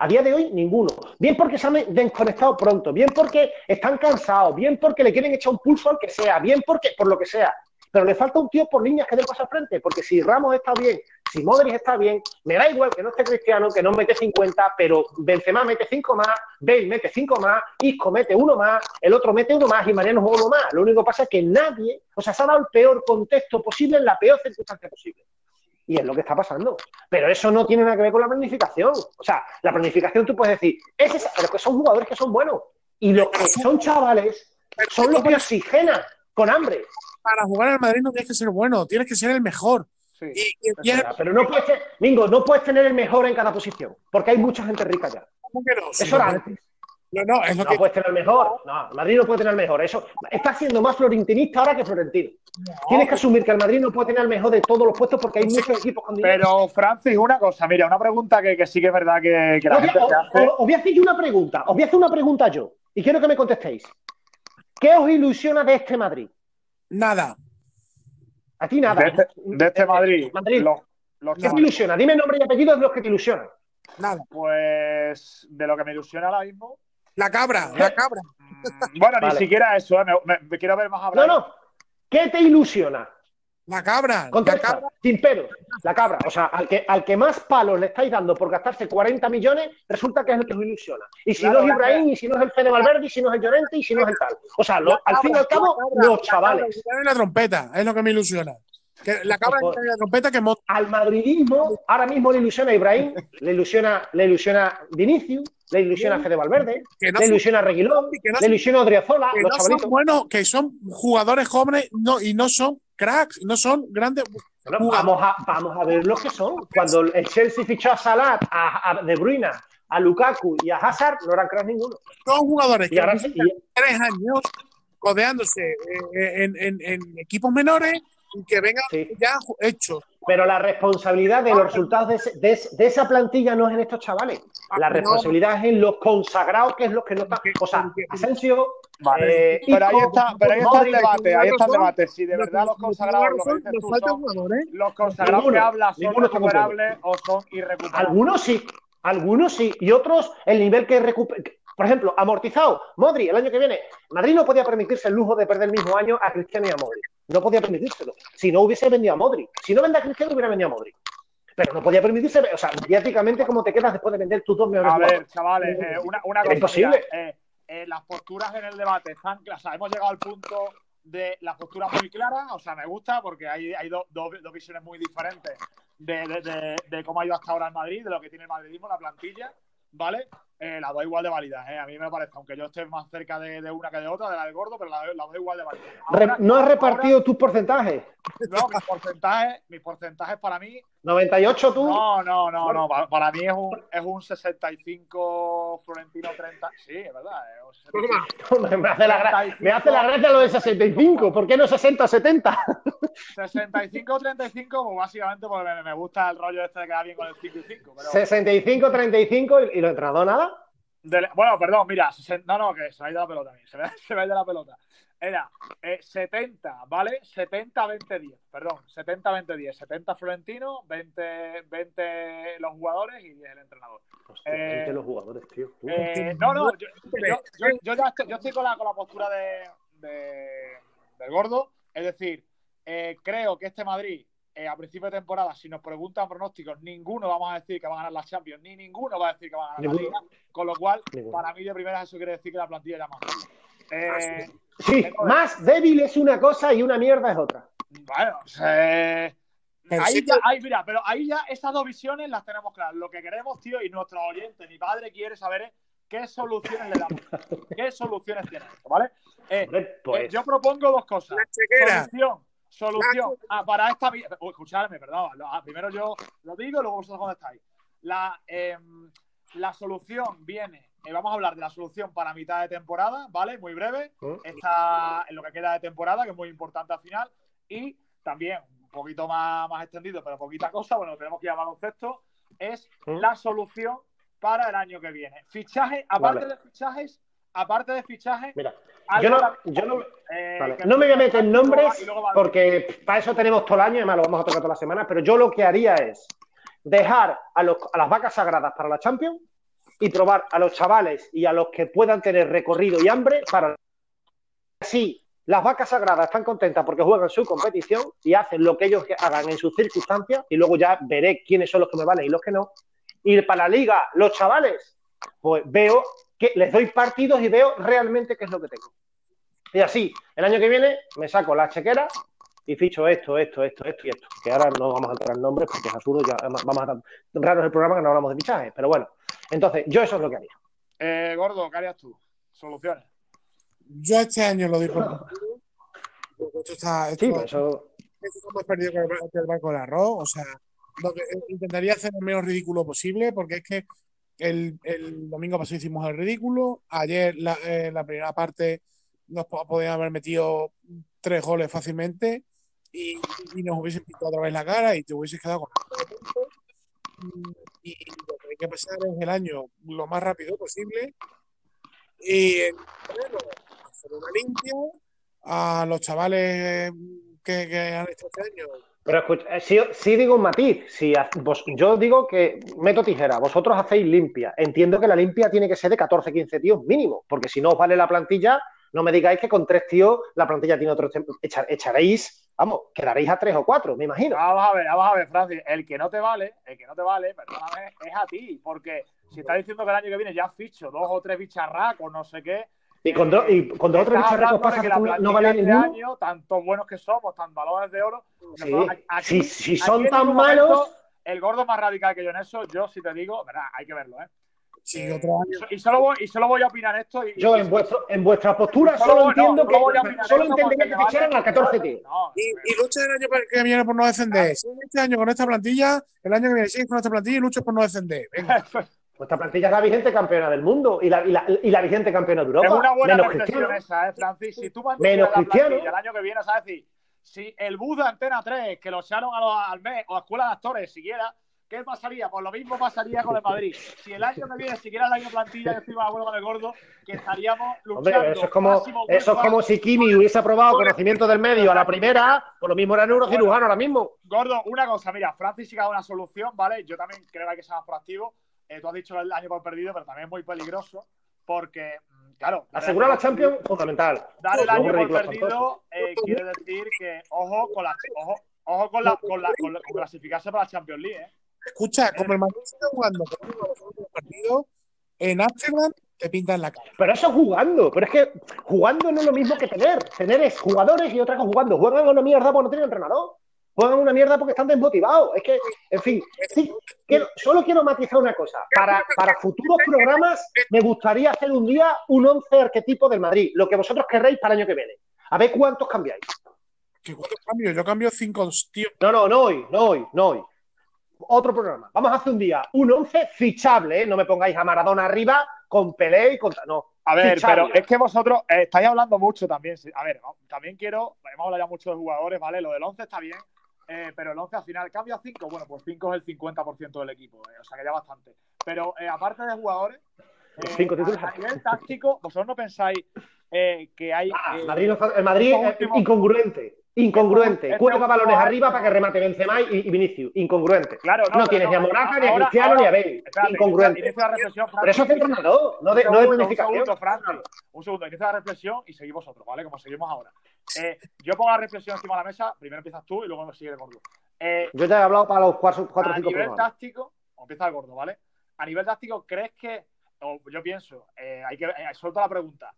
Speaker 2: A día de hoy, ninguno. Bien porque se han desconectado pronto, bien porque están cansados, bien porque le quieren echar un pulso al que sea, bien porque, por lo que sea. Pero le falta un tío por líneas que dé el paso al frente, porque si Ramos está bien, si Modric está bien, me da igual que no esté Cristiano, que no mete 50, pero Benzema mete 5 más, Bale mete 5 más, Isco mete uno más, el otro mete uno más y Mariano juega uno más. Lo único que pasa es que nadie, o sea, se ha dado el peor contexto posible en la peor circunstancia posible. Y es lo que está pasando. Pero eso no tiene nada que ver con la planificación. O sea, la planificación tú puedes decir, es esa, pero que son jugadores que son buenos. Y los que son chavales son los que oxigenan con hambre.
Speaker 3: Para jugar al Madrid no tienes que ser bueno, tienes que ser el mejor.
Speaker 1: Sí.
Speaker 3: Y, y- y es-
Speaker 2: Pero no puedes, ser- Mingo, no puedes tener el mejor en cada posición, porque hay mucha gente rica ya.
Speaker 3: ¿cómo que no? Sí,
Speaker 2: Eso era
Speaker 3: no,
Speaker 2: antes.
Speaker 3: no, no, es lo
Speaker 2: No
Speaker 3: que
Speaker 2: puedes tener el mejor. No, el Madrid no puede tener el mejor. Eso está siendo más florentinista ahora que florentino. Tienes que asumir que el Madrid no puede tener el mejor de todos los puestos porque hay muchos equipos con dinero.
Speaker 1: Pero, Francis, una cosa, mira, una pregunta que, que sí que es verdad que, que la gente se hace.
Speaker 2: os voy a hacer yo una pregunta. Os voy a hacer una pregunta yo. Y quiero que me contestéis. ¿Qué os ilusiona de este Madrid?
Speaker 3: nada.
Speaker 2: A ti nada.
Speaker 1: De este, de este Madrid,
Speaker 2: Madrid.
Speaker 1: Los, los
Speaker 2: ¿Qué te ilusiona? Dime nombre y apellido de los que te ilusionan.
Speaker 3: Nada.
Speaker 1: Pues de lo que me ilusiona ahora mismo.
Speaker 3: La cabra, la cabra.
Speaker 1: mm, Bueno,
Speaker 2: Vale.
Speaker 1: ni siquiera eso, ¿eh? me, me- me quiero ver más
Speaker 2: No,
Speaker 1: hablar.
Speaker 2: no. ¿Qué te ilusiona?
Speaker 3: La cabra. La
Speaker 2: Contesta,
Speaker 3: cabra.
Speaker 2: sin pelos, la cabra. O sea, al que, al que más palos le estáis dando por gastarse 40 millones, resulta que es el que os ilusiona. Y si
Speaker 1: Claro,
Speaker 2: no es
Speaker 1: la
Speaker 2: Ibrahim, y si no es el Fede Valverde, y si no es el Llorente, y si no es el tal. O sea, lo- al fin y al cabo,
Speaker 3: La cabra,
Speaker 2: los
Speaker 3: la
Speaker 2: chavales.
Speaker 3: cabra, y la trompeta, es lo que me ilusiona. Que de
Speaker 2: Pues-
Speaker 3: caer la trompeta que Mod-
Speaker 2: Al madridismo, ahora mismo le ilusiona a Ibrahim, le ilusiona, le ilusiona Vinicius, le ilusiona a Fede Valverde,
Speaker 3: que no
Speaker 2: le ilusiona a Reguilón,
Speaker 3: que no
Speaker 2: le ilusiona a Odriozola,
Speaker 3: que
Speaker 2: los
Speaker 3: no son buenos, que son jugadores jóvenes no, y no son cracks, no son grandes.
Speaker 2: Bueno, vamos, a, vamos a ver los que son. Cuando el Chelsea fichó a Salah, a, a De Bruyne, a Lukaku y a Hazard, no eran cracks ninguno.
Speaker 3: Son jugadores
Speaker 2: Y
Speaker 3: que
Speaker 2: ahora y-
Speaker 3: tres años codeándose eh, en, en- en equipos menores y que vengan
Speaker 2: Sí.
Speaker 3: ya hechos.
Speaker 2: Pero la responsabilidad de los resultados de, ese- de de esa plantilla no es en estos chavales. La
Speaker 3: no.
Speaker 2: responsabilidad es en los consagrados, que es los que no están. O sea, Asensio. Eh,
Speaker 1: Pero ahí está, pero ahí está el debate, ahí está el debate. Si de verdad los consagrados, lo que dices tú,
Speaker 3: jugadores.
Speaker 1: los consagrados que hablas son recuperables o son irrecuperables.
Speaker 2: Algunos sí, algunos sí, y otros el nivel que recupera. Por ejemplo, amortizado, Modri el año que viene. Madrid no podía permitirse el lujo de perder el mismo año a Cristiano y a Modri. No podía permitírselo. Si no hubiese vendido a Modri. Si no vende a Cristiano, hubiera vendido a Modri. Pero no podía permitirse, o sea, mediáticamente, ¿cómo te quedas después de vender tus dos mejores
Speaker 1: A
Speaker 2: jugadores?
Speaker 1: ver, chavales, eh, una, cosa.
Speaker 2: imposible.
Speaker 1: mira, eh, eh, las posturas en el debate están claras. O sea, hemos llegado al punto de las posturas muy claras. O sea, me gusta porque hay, hay dos, dos visiones muy diferentes de, de- de- de cómo ha ido hasta ahora el Madrid, de lo que tiene el madridismo, la plantilla. ¿Vale? Eh, las dos igual de válidas. eh. A mí me parece, aunque yo esté más cerca de, de una que de otra, de la del gordo, pero las las dos igual de válidas.
Speaker 2: Re-
Speaker 1: Ahora-
Speaker 2: no has
Speaker 1: ahora-
Speaker 2: repartido tus porcentajes.
Speaker 1: no, mis porcentajes, mis porcentajes para mí
Speaker 2: 98 tú.
Speaker 1: no, no, no, no. Para, para mí es un, es un 65 Florentino 30. Sí, es verdad. Es un 65.
Speaker 2: me, hace la gra- me hace la gracia lo de 65. ¿Por qué no 60-70?
Speaker 1: 65-35, pues básicamente porque me, me gusta el rollo este de quedar bien con el 5 y 5. Pero
Speaker 2: 65-35 y, y lo entrenador nada.
Speaker 1: De- bueno, perdón, mira, no, no, que se me ha ido la pelota a mí, se me, se me ha ido la pelota. Era eh, 70, ¿vale? 70-20-10, perdón, 70-20-10. 70 Florentino, 20, 20 los jugadores y 10 el entrenador.
Speaker 2: Hostia,
Speaker 1: Eh,
Speaker 2: gente, los jugadores, tío.
Speaker 1: Eh, no, no, yo, yo- yo- yo ya estoy, yo estoy con, la, con la postura de, de- del gordo. Es decir, eh, creo que este Madrid, eh, a principio de temporada, si nos preguntan pronósticos, ninguno vamos a decir que va a ganar la Champions, ni ninguno va a decir que va a ganar la. Liga. Con lo cual,
Speaker 2: Ninguno.
Speaker 1: para mí de primeras eso quiere decir que la plantilla ya más. Eh,
Speaker 2: Sí, más débil es una cosa y una mierda es otra.
Speaker 1: bueno, eh, ahí
Speaker 3: sí
Speaker 1: ya, ahí, mira, pero ahí ya esas dos visiones las tenemos claras. Lo que queremos, tío, y nuestro oyente, mi padre quiere saber es qué soluciones le damos. ¿Qué soluciones tiene esto, ¿vale? Eh, eh,
Speaker 2: pues,
Speaker 1: yo propongo dos cosas.
Speaker 3: La chequera.
Speaker 1: Solución, solución. Ah, para esta. vi- Uy, escuchadme, perdón. Ah, primero yo lo digo luego vosotros contestáis. La, em, la solución viene. eh, vamos a hablar de la solución para mitad de temporada, ¿vale? Muy breve.
Speaker 2: ¿Mm?
Speaker 1: Está en lo que queda de temporada, que es muy importante al final. Y también, un poquito más, más extendido, pero poquita cosa, bueno, tenemos que ir a baloncesto, es
Speaker 2: ¿Mm?
Speaker 1: la solución para el año que viene. Fichaje, aparte
Speaker 2: Vale.
Speaker 1: de fichajes, aparte de fichajes,
Speaker 2: mira, yo no, yo no,
Speaker 1: eh,
Speaker 2: vale, no me voy a meter en nombres porque para eso tenemos todo el año además lo vamos a tocar toda la semana, pero yo lo que haría es dejar a, los- a las vacas sagradas para la Champions y probar a los chavales y a los que puedan tener recorrido y hambre para así las vacas sagradas están contentas porque juegan su competición y hacen lo que ellos hagan en sus circunstancias y luego ya veré quiénes son los que me valen y los que no. Y para la liga, los chavales, pues veo que les doy partidos y veo realmente qué es lo que tengo. Y así, el año que viene me saco la chequera y ficho esto, esto, esto, esto y esto. Que ahora no vamos a entrar en nombres porque es absurdo, ya vamos a raro es el programa que no hablamos de fichajes, pero bueno. Entonces, yo eso es lo que haría.
Speaker 1: Eh, Gordo, ¿qué harías tú? Soluciones.
Speaker 3: Yo este año lo porque Esto está, esto,
Speaker 2: Sí, eso.
Speaker 3: esto más perdido que el, el barco del arroz. O sea, lo que- intentaría hacer lo menos ridículo posible, porque es que el, el domingo pasado hicimos el ridículo. Ayer, la, eh, la primera parte, nos po- podían haber metido tres goles fácilmente y, y nos hubiesen pintado otra vez la cara y te hubieses quedado con Y lo que hay que pasar es el año lo más rápido posible. Y en bueno, hacer una limpia a los chavales que, que han hecho este año.
Speaker 2: Pero escucha, eh, sí, sí digo un matiz. Si vos- yo digo que meto tijera, vosotros hacéis limpia. Entiendo que la limpia tiene que ser de 14, 15 tíos mínimo, porque si no os vale la plantilla, no me digáis que con tres tíos la plantilla tiene otro. echa- echaréis, vamos, quedaréis a tres o cuatro, me imagino.
Speaker 1: Vamos a ver, vamos a ver, Francis. El que no te vale, el que no te vale, perdóname, es a ti. Porque si estás diciendo que el año que viene ya has ficho dos o tres bicharracos, no sé qué,
Speaker 2: Y con, do- y con dos o tres
Speaker 1: Estás
Speaker 2: bicharracos pasa
Speaker 1: que la
Speaker 2: no vale
Speaker 1: este
Speaker 2: ninguno.
Speaker 1: año, tanto buenos que somos, tan balones de oro.
Speaker 2: Sí.
Speaker 1: nosotros aquí-
Speaker 2: Si, si son
Speaker 1: en
Speaker 2: tan
Speaker 1: momento,
Speaker 2: malos,
Speaker 1: El gordo más radical que yo en eso, yo si te digo, verdad, hay que verlo, ¿eh?
Speaker 3: Sí,
Speaker 1: Eh,
Speaker 3: otro
Speaker 1: y
Speaker 3: año.
Speaker 1: y, solo voy, y solo voy a opinar esto. Y,
Speaker 2: yo
Speaker 1: y-
Speaker 2: en, vuestro, en vuestra postura
Speaker 1: solo
Speaker 2: solo
Speaker 1: no,
Speaker 2: entiendo
Speaker 1: a
Speaker 2: que
Speaker 1: opinar
Speaker 2: solo entendería que te echaran al 14, tío.
Speaker 1: No,
Speaker 3: Y, y lucha el año que viene por no descender. Si este año con esta plantilla, el año que viene sigues con esta plantilla y luchas por no descender. Venga.
Speaker 2: Vuestra plantilla es la vigente campeona del mundo y la, y la, y la vigente campeona de Europa.
Speaker 1: Es una buena
Speaker 2: menos
Speaker 1: reflexión esa, ¿eh, Francis? Si tú
Speaker 2: Menos
Speaker 1: la plantilla el año que viene, ¿sabes? si el bus de Antena 3, que lo echaron a los, al mes, o a Escuela de Actores, siguiera, ¿qué pasaría? Pues lo mismo pasaría con el Madrid. Si el año que viene siguiera la misma plantilla, yo estoy más acuerdo con el gordo, que estaríamos luchando.
Speaker 2: Hombre, eso es como, eso es como si Kimi hubiese aprobado conocimiento del medio a la primera, por lo mismo era neurocirujano ahora mismo.
Speaker 1: Gordo, una cosa, mira, Francis sí que ha dado una solución, ¿vale? Yo también creo que hay que ser más proactivo. Eh, tú has dicho el año por perdido, pero también es muy peligroso, porque, mm, claro.
Speaker 2: Asegurar la Champions, fundamental.
Speaker 1: Dar el año por perdido eh, quiere decir que ojo con la ojo, ojo con la con la con, la- con clasificarse para la Champions League, ¿eh?
Speaker 3: Escucha, como el Madrid sigue jugando partidos, en Amsterdam te pintan la cara.
Speaker 2: Pero eso es jugando, pero es que jugando no es lo mismo que tener. Tener es jugadores y otra cosa jugando. Juegan una mierda porque no tienen entrenador. Juegan una mierda porque están desmotivados. Es que, en fin, sí, quiero- solo quiero matizar una cosa. Para, para futuros programas me gustaría hacer un día un 11 arquetipo del Madrid, lo que vosotros querréis para el año que viene. A ver cuántos cambiáis.
Speaker 3: ¿Qué cuántos cambios? Yo cambio cinco, tío.
Speaker 2: No, no, no hoy, no hoy, no hoy. Otro programa. Vamos a hacer un día un 11 fichable, ¿eh? No me pongáis a Maradona arriba con Pelé y con... No,
Speaker 1: A ver,
Speaker 2: Fichable.
Speaker 1: pero es que vosotros eh, estáis hablando mucho también. A ver, también quiero, hemos hablado ya mucho de jugadores, ¿vale? Lo del 11 está bien, eh, pero el 11 al final cambia a 5, bueno, pues 5 es el 50% del equipo, eh, o sea que ya bastante. Pero eh, aparte de jugadores, eh,
Speaker 2: cinco
Speaker 1: a, a nivel táctico, vosotros no pensáis eh, que hay...
Speaker 2: Ah,
Speaker 1: eh,
Speaker 2: Madrid no el Madrid es
Speaker 1: últimos-
Speaker 2: incongruente. Incongruente. Cuelga
Speaker 1: último
Speaker 2: balones arriba para que remate Benzema y, y Vinicius. Incongruente.
Speaker 1: Claro, no,
Speaker 2: tienes ni a Morata, ni a Cristiano,
Speaker 1: ahora-
Speaker 2: ni a Bale.
Speaker 1: Espérate,
Speaker 2: Incongruente.
Speaker 1: Inicio la reflexión,
Speaker 2: Pero eso es entrenador, no de, no de
Speaker 1: segundo,
Speaker 2: planificación.
Speaker 1: Un segundo, Francis. Un segundo, inicia la reflexión y seguimos vosotros, ¿vale? Como seguimos ahora. Eh, yo pongo la reflexión encima de la mesa, primero empiezas tú y luego me sigue el gordo. Eh,
Speaker 2: Yo ya he hablado para los cuatro o
Speaker 1: a nivel táctico, empieza el gordo, ¿vale? A nivel táctico, ¿crees que, o yo pienso, eh, hay que, suelto la pregunta,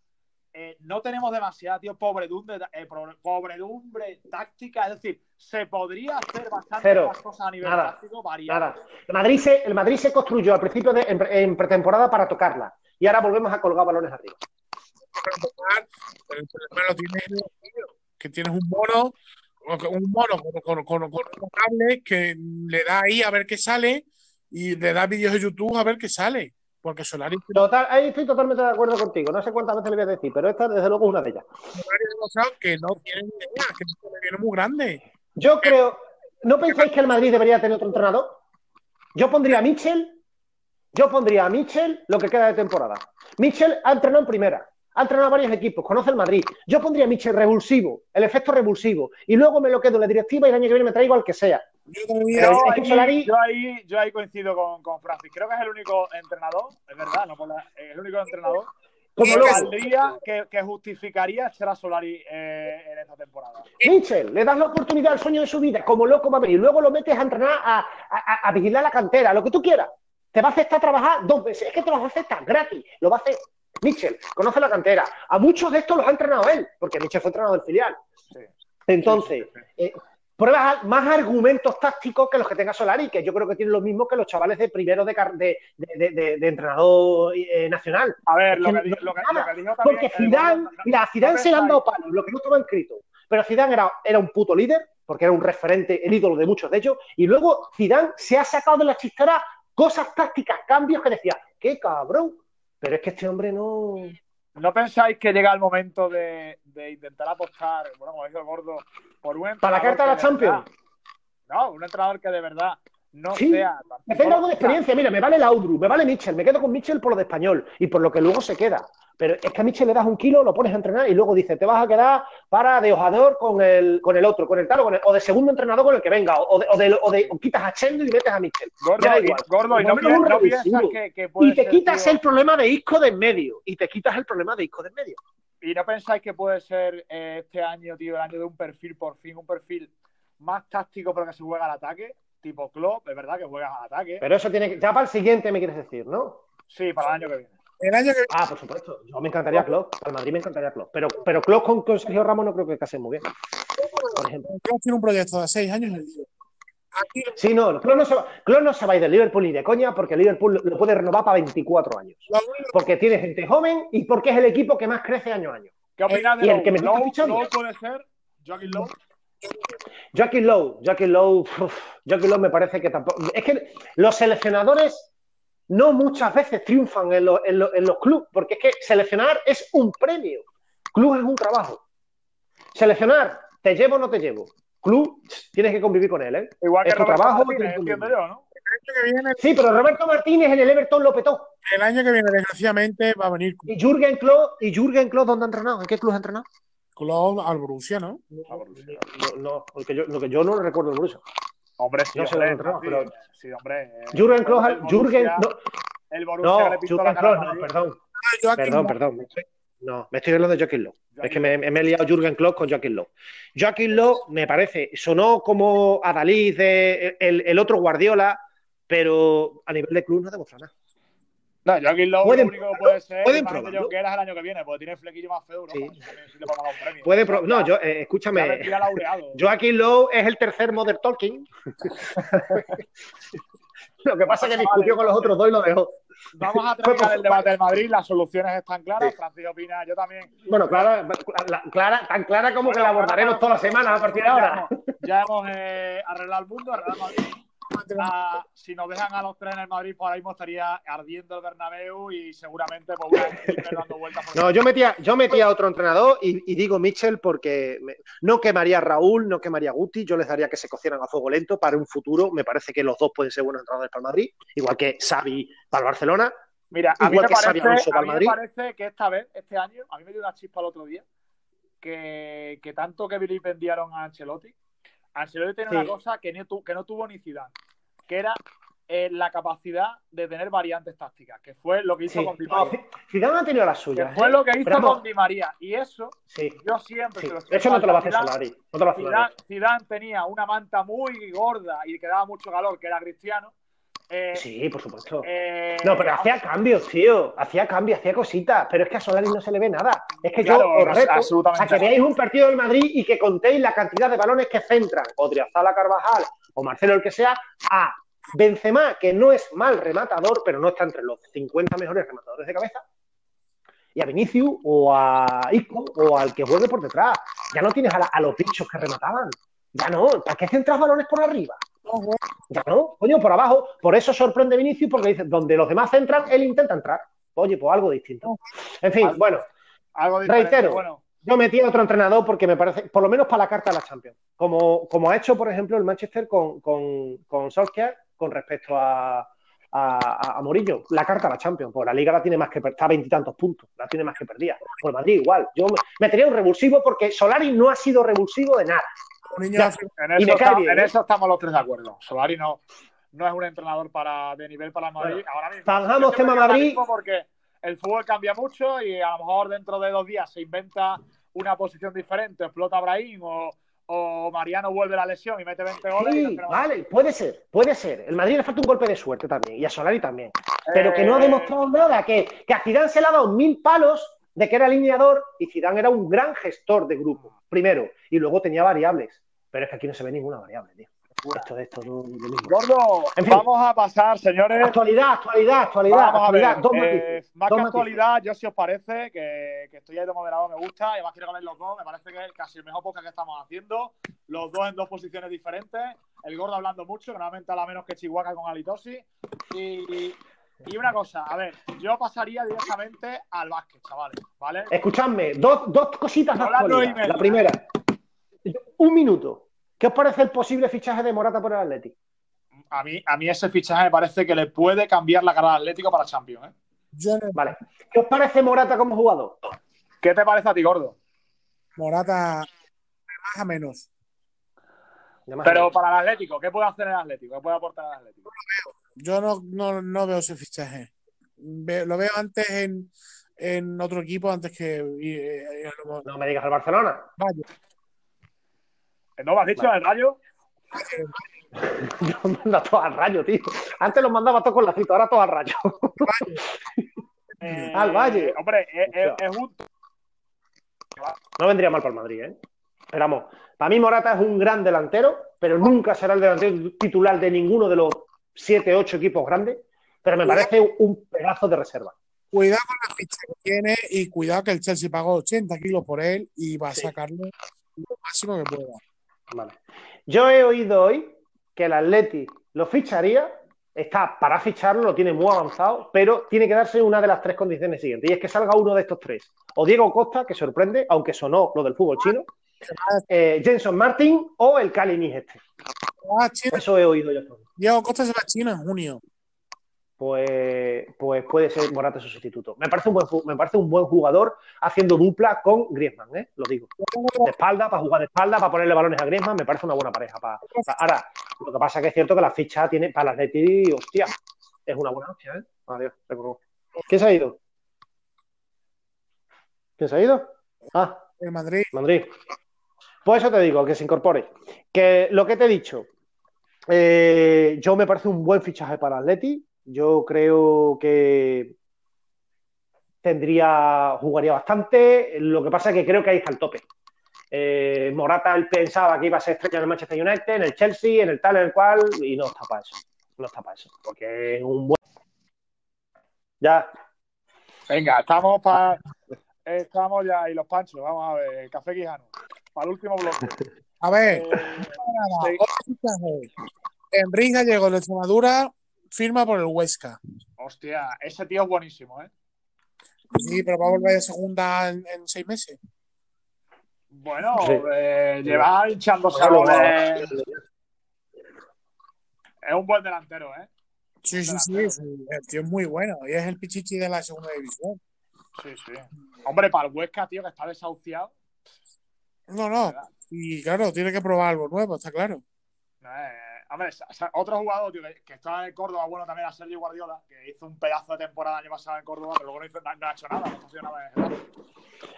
Speaker 1: eh, no tenemos demasiada, tío, pobredumbre, eh, pobredumbre táctica, es decir, se podría hacer bastante
Speaker 2: Cero.
Speaker 1: más cosas a nivel
Speaker 2: Nada.
Speaker 1: táctico, variar.
Speaker 2: Nada. El Madrid, se, el Madrid se construyó al principio de, en, pre- en pretemporada para tocarla. Y ahora volvemos a colgar balones arriba.
Speaker 3: el problema lo tienes que tienes un mono, un mono con, con, con, cables que le da ahí a ver qué sale y le da vídeos de YouTube a ver qué sale. Porque Solari,
Speaker 2: Total, ahí estoy totalmente de acuerdo contigo. No sé cuántas veces le voy a decir, pero esta desde luego es una de ellas.
Speaker 3: Solari ha demostrado que no tiene ni idea, que le viene muy grande.
Speaker 2: Yo creo, ¿no pensáis que el Madrid debería tener otro entrenador? Yo pondría a Mitchell, yo pondría a Mitchell lo que queda de temporada. Mitchell ha entrenado en primera, ha entrenado a varios equipos, conoce el Madrid. Yo pondría a Mitchell revulsivo, el efecto revulsivo, y luego me lo quedo en la directiva y el año que viene me traigo al que sea.
Speaker 3: Yo todavía,
Speaker 1: ahí,
Speaker 2: Solari-
Speaker 1: yo, ahí, yo ahí coincido con, con Francis. Creo que es el único entrenador, es verdad, no es el único entrenador
Speaker 2: Como
Speaker 1: que
Speaker 2: loco.
Speaker 1: valdría, que, que justificaría echar a Solari eh, en esta temporada.
Speaker 2: Mitchell, le das la oportunidad al sueño de su vida, como loco va a venir, y luego lo metes a entrenar, a, a- a vigilar la cantera, lo que tú quieras. Te va a aceptar trabajar dos veces, es que te lo va a aceptar gratis, lo va a hacer Mitchell, conoce la cantera. A muchos de estos los ha entrenado él, porque Mitchell fue entrenador del filial.
Speaker 1: Sí.
Speaker 2: Entonces,
Speaker 1: Sí, sí, sí.
Speaker 2: eh, pruebas más argumentos tácticos que los que tenga Solari, que yo creo que tienen lo mismo que los chavales de primero de, car- de, de- de- de- de entrenador eh, nacional.
Speaker 1: A ver, lo que, lo que, lo que dijo también.
Speaker 2: Porque Zidane,
Speaker 1: gordo- no-
Speaker 2: mira, a Zidane
Speaker 1: no
Speaker 2: se le han dado palos, lo que no estaba escrito. Pero Zidane era, era un puto líder, porque era un referente, el ídolo de muchos de ellos. Y luego Zidane se ha sacado de la chistera cosas tácticas, cambios que decía, qué cabrón. Pero es que este hombre no.
Speaker 1: ¿No pensáis que llega el momento de, de intentar apostar, bueno, como dijo el gordo, por un
Speaker 2: Para la carta de la Champions.
Speaker 1: verdad- no, un entrenador que de verdad no
Speaker 2: Sí.
Speaker 1: sea.
Speaker 2: Me tengo algo de experiencia, mira, me vale Laudru, me vale Mitchell, me quedo con Mitchell por lo de español y por lo que luego se queda. Pero es que a Mitchell le das un kilo, lo pones a entrenar y luego dice, te vas a quedar para de hojador con el, con el otro, con el tal o, con el- o de segundo entrenador con el que venga, o de, o de- o de- o quitas a Chendo y metes a Mitchell.
Speaker 1: Gordo, y,
Speaker 2: igual.
Speaker 1: gordo, y no,
Speaker 2: lo menos
Speaker 1: pi-
Speaker 2: un
Speaker 1: no piensas que, que puede
Speaker 2: Y te
Speaker 1: ser,
Speaker 2: quitas
Speaker 1: tío,
Speaker 2: el problema de Isco de en medio. Y te quitas el problema de Isco de en medio.
Speaker 1: ¿Y no pensáis que puede ser eh, este año, tío, el año de un perfil, por fin, un perfil más táctico pero que se juega al ataque? Tipo Klopp, es verdad que juegas al ataque.
Speaker 2: Pero eso tiene que. Ya para el siguiente me quieres decir, ¿no?
Speaker 1: Sí, para el año que viene.
Speaker 3: El año que
Speaker 2: Ah, por supuesto. Yo me encantaría Klopp. Al Madrid me encantaría Klopp. Pero, pero Klopp con, con Sergio Ramos no creo que case muy bien. Por ejemplo.
Speaker 3: Klopp tiene un proyecto de seis años en el. Aquí
Speaker 2: Sí, no, Klopp no, se va, Klopp no se va a ir del Liverpool ni de coña porque el Liverpool lo- puede renovar para 24 años. Porque tiene gente joven y porque es el equipo que más crece año a año.
Speaker 1: ¿Qué opinas de
Speaker 2: ¿Y el
Speaker 1: Lowe?
Speaker 2: que me está
Speaker 1: Lowe-
Speaker 2: fichando?
Speaker 1: Lowe puede ser Joaquín Lowe.
Speaker 2: Jackie Lowe, Jackie Lowe, uf, Jackie Lowe me parece que tampoco. Es que los seleccionadores no muchas veces triunfan en, los- en los- en los clubes, porque es que seleccionar es un premio. Club es un trabajo. Seleccionar, te llevo o no te llevo. Club, tienes que convivir con él, ¿eh?
Speaker 1: Igual que
Speaker 2: Es tu
Speaker 1: Roberto
Speaker 2: trabajo,
Speaker 1: Martínez,
Speaker 2: tienes que
Speaker 1: entiendo
Speaker 2: convivir.
Speaker 1: yo, ¿no?
Speaker 3: el año que viene,
Speaker 2: Sí, pero Roberto Martínez en el Everton lo petó.
Speaker 3: el año que viene, desgraciadamente, va a venir
Speaker 2: Y Jürgen Klopp, ¿y Jürgen Klopp dónde ha entrenado? ¿En qué club ha entrenado?
Speaker 3: Klopp al Borussia, ¿no?
Speaker 2: No, no, porque yo, lo que yo no recuerdo el Borussia.
Speaker 1: Hombre, sí,
Speaker 2: No sé
Speaker 1: hombre, sí,
Speaker 2: pero-
Speaker 1: sí, hombre. eh,
Speaker 2: Jürgen Klopp,
Speaker 1: el
Speaker 2: Jürgen, no,
Speaker 1: El Borussia
Speaker 2: no,
Speaker 1: que le pintó la
Speaker 2: Jürgen
Speaker 1: cara al
Speaker 2: Klopp, no,
Speaker 1: Madrid.
Speaker 2: perdón.
Speaker 3: Joaquín
Speaker 2: Perdón, perdón. no, me estoy hablando de Joaquín Lowe. Es que me, me he liado Jürgen Klopp con Joaquín Lowe. Joaquín Lowe me parece, sonó como Adalid de el, el otro Guardiola, pero a nivel de club no demuestra nada.
Speaker 1: No, Joaquín Lowe
Speaker 2: Pueden
Speaker 1: lo único que puede ser
Speaker 2: pueden probarlo.
Speaker 1: John Gueras el año que viene, porque tiene el flequillo más feo, ¿no?
Speaker 2: Sí.
Speaker 1: Eso también sí le premio.
Speaker 2: Puede pro- no, yo, eh,
Speaker 1: Ya
Speaker 2: escúchame. Joaquín Lowe es el tercer Modern Talking. lo que pasa es que discutió con los otros dos y lo dejó.
Speaker 1: Vamos a terminar
Speaker 2: por-
Speaker 1: el debate del Madrid, las soluciones están claras.
Speaker 2: Sí.
Speaker 1: Francis opina, yo también.
Speaker 2: Bueno, clara, la- clara, tan clara como que la
Speaker 1: Bueno,
Speaker 2: abordaremos todas las semanas a partir de
Speaker 1: ya
Speaker 2: ahora.
Speaker 1: hemos- Ya hemos eh, arreglado el mundo, arreglado el Madrid. Ah, si nos dejan a los tres en el Madrid, por ahí mismo estaría ardiendo el Bernabéu y seguramente pues, una siempre dando vueltas por
Speaker 2: No, yo metía, yo metía a otro entrenador y, y digo Mitchell porque me- no quemaría a Raúl, no quemaría a Guti, yo les daría que se cocieran a fuego lento para un futuro. Me parece que los dos pueden ser buenos entrenadores para el Madrid, igual que Xavi para el Barcelona.
Speaker 1: Mira, a mí, me parece,
Speaker 2: Alonso para
Speaker 1: a
Speaker 2: el
Speaker 1: mí me parece que esta vez, este año, a mí me dio una chispa el otro día, que, que tanto que vendieron a Ancelotti, Ancelotti tiene
Speaker 2: Sí.
Speaker 1: una cosa que no, tu- que no tuvo ni Zidane, que era eh, la capacidad de tener variantes tácticas, que fue lo que hizo
Speaker 2: Sí.
Speaker 1: con Di
Speaker 2: No,
Speaker 1: María.
Speaker 2: Zidane ha tenido las
Speaker 1: Que
Speaker 2: suyas.
Speaker 1: fue
Speaker 2: ¿eh?
Speaker 1: lo que hizo
Speaker 2: Pero
Speaker 1: con Di María. Y eso,
Speaker 2: sí,
Speaker 1: yo siempre lo estoy
Speaker 2: Eso no te lo va a hacer Solari. No te lo va a hacer.
Speaker 1: Zidane tenía una manta muy gorda y que daba mucho calor, que era Cristiano. Eh,
Speaker 2: Sí, por supuesto.
Speaker 1: eh,
Speaker 2: No, pero hacía cambios, tío. Hacía cambios, hacía cositas. Pero es que a Solari no se le ve nada. Es que
Speaker 1: Claro,
Speaker 2: yo os reto
Speaker 1: absolutamente
Speaker 2: a que veáis un partido del Madrid y que contéis la cantidad de balones que centran Odriazala Carvajal o Marcelo, el que sea, a Benzema, que no es mal rematador, pero no está entre los 50 mejores rematadores de cabeza. Y a Vinicius o a Isco o al que juegue por detrás. Ya no tienes a, la- a los bichos que remataban. Ya no. ¿Para qué centras balones por arriba?
Speaker 3: No,
Speaker 2: coño, por abajo. Por eso sorprende Vinicius, porque dice, donde los demás entran, él intenta entrar. Oye, pues algo distinto. En fin,
Speaker 1: Algo-
Speaker 2: bueno,
Speaker 1: algo
Speaker 2: reitero.
Speaker 1: Bueno,
Speaker 2: yo metí a otro entrenador porque me parece, por lo menos para la carta de la Champions. Como, como ha hecho, por ejemplo, el Manchester con, con, con Solskjaer con respecto a, a, a- a Mourinho. La carta de la Champions. Pues la Liga la tiene más que está a veintitantos puntos. La tiene más que perdida. Por Madrid igual. Yo me, metería un revulsivo porque Solari no ha sido revulsivo de nada.
Speaker 3: Un niño
Speaker 2: Ya.
Speaker 3: africano.
Speaker 1: en
Speaker 2: y
Speaker 1: eso,
Speaker 2: me cae
Speaker 1: está-
Speaker 2: bien,
Speaker 1: en
Speaker 2: ¿eh?
Speaker 1: eso estamos los tres de acuerdo. Solari no, no es un entrenador para, de nivel para el Madrid
Speaker 2: Bueno,
Speaker 1: ahora mismo.
Speaker 2: tema Madrid.
Speaker 1: Porque el fútbol cambia mucho y a lo mejor dentro de dos días se inventa una posición diferente, explota Brahim o, o Mariano vuelve la lesión y mete 20 goles.
Speaker 2: Sí, vale, puede ser, puede ser. El Madrid le falta un golpe de suerte también, y a Solari también. Pero que no ha
Speaker 1: Eh,
Speaker 2: demostrado nada, que, que a Zidane se le ha dado mil palos de que era alineador y Zidane era un gran gestor de grupo, primero, y luego tenía variables. Pero es que aquí no se ve ninguna variable, tío. Esto de esto lo mismo.
Speaker 1: Gordo,
Speaker 2: En fin.
Speaker 1: vamos a pasar, señores.
Speaker 2: Actualidad, actualidad, actualidad,
Speaker 1: Vamos a
Speaker 2: actualidad.
Speaker 1: ver,
Speaker 2: Dos
Speaker 1: eh, más
Speaker 2: dos
Speaker 1: que
Speaker 2: matices.
Speaker 1: actualidad, yo si os parece, que, que estoy ahí de moderado, me gusta, y además quiero veáis los dos, me parece que es casi el mejor podcast que estamos haciendo, los dos en dos posiciones diferentes, el gordo hablando mucho, que normalmente habla menos que Chihuahua con Alitosi, y, y una cosa, a ver, yo pasaría directamente al básquet, chavales, ¿vale?
Speaker 2: Escuchadme, dos, dos cositas
Speaker 1: y
Speaker 2: actualidad.
Speaker 1: media.
Speaker 2: La primera, un minuto. ¿Qué os parece el posible fichaje de Morata por el Atlético?
Speaker 1: A mí, a mí ese fichaje me parece que le puede cambiar la cara al Atlético para Champions, ¿eh?
Speaker 3: Yo no-
Speaker 2: Vale. ¿Qué os parece Morata como jugador?
Speaker 1: ¿Qué te parece a ti, gordo?
Speaker 3: Morata de más a menos.
Speaker 1: Pero
Speaker 2: menos.
Speaker 1: para el Atlético, ¿qué puede hacer el Atlético? ¿Qué puede aportar el Atlético?
Speaker 3: Yo no, no, no veo ese fichaje. Ve- lo veo antes en, en otro equipo antes que y, eh, lo-
Speaker 2: No me digas el Barcelona.
Speaker 3: vaya.
Speaker 1: ¿No me has dicho el Rayo?
Speaker 2: Yo mando todo al rayo, tío. Antes los mandaba todos con lacito, ahora todo al rayo.
Speaker 1: Eh,
Speaker 2: Al Valle.
Speaker 1: Hombre, es, es- un
Speaker 2: No vendría mal para el Madrid, ¿eh? Pero vamos, para mí Morata es un gran delantero, pero nunca será el delantero titular de ninguno de los 7, 8 equipos grandes. Pero me parece un pedazo de reserva.
Speaker 3: Cuidado con la ficha que tiene y cuidado que el Chelsea pagó 80 kilos por él y va a
Speaker 2: Sí.
Speaker 3: sacarle lo máximo que pueda.
Speaker 2: Vale. Yo he oído hoy que el Atleti lo ficharía, está para ficharlo, lo tiene muy avanzado, pero tiene que darse una de las tres condiciones siguientes, y es que salga uno de estos tres. O Diego Costa, que sorprende, aunque sonó lo del fútbol chino, eh, Jenson Martin o el Kalinic este.
Speaker 3: Ah, China.
Speaker 2: Eso he oído yo.
Speaker 3: Diego Costa se va a China en junio.
Speaker 2: Pues, pues puede ser Morata su sustituto. Me parece un buen, me parece un buen jugador haciendo dupla con Griezmann, ¿eh? lo digo. De espalda, para jugar de espalda, para ponerle balones a Griezmann, me parece una buena pareja. para- para- Ahora, lo que pasa es que es cierto que la ficha tiene para el Atleti, hostia, es una buena hostia, ¿eh? Adiós. ¿Quién se ha ido? ¿Quién se ha ido? Ah,
Speaker 3: El Madrid.
Speaker 2: Madrid. Pues eso te digo, que se incorpore. Que lo que te he dicho, eh, yo me parece un buen fichaje para Atleti. Yo creo que tendría, jugaría bastante. Lo que pasa es que creo que ahí está el tope. Eh, Morata él pensaba que iba a ser estrella en el Manchester United, en el Chelsea, en el tal, en el cual, y no está para eso. No está para eso. Porque es un buen. Ya,
Speaker 1: Venga, estamos para. Estamos ya y los panchos. Vamos a ver, Café Quijano. Para el último bloque.
Speaker 3: A ver,
Speaker 1: Eh.
Speaker 3: Enrique Gallego de Extremadura firma por el Huesca.
Speaker 1: hostia, ese tío es buenísimo, ¿eh?
Speaker 3: Sí, pero va a volver de segunda en, en seis meses.
Speaker 1: Bueno,
Speaker 2: Sí.
Speaker 1: eh, lleva hinchándose a goles. Es un buen delantero, ¿eh?
Speaker 3: Sí, sí, sí, sí, El tío es muy bueno. Y es el pichichi de la segunda división.
Speaker 1: Sí, sí. Hombre, para el Huesca, tío, que está desahuciado.
Speaker 3: No, no. Y claro, tiene que probar algo nuevo, está claro.
Speaker 1: Eh, hombre, sa- sa- otro jugador, tío, que, que está en Córdoba, bueno, también a Sergio Guardiola, que hizo un pedazo de temporada el año pasado en Córdoba, pero luego no, hizo- no- no ha hecho nada. No está haciendo nada en Getafe.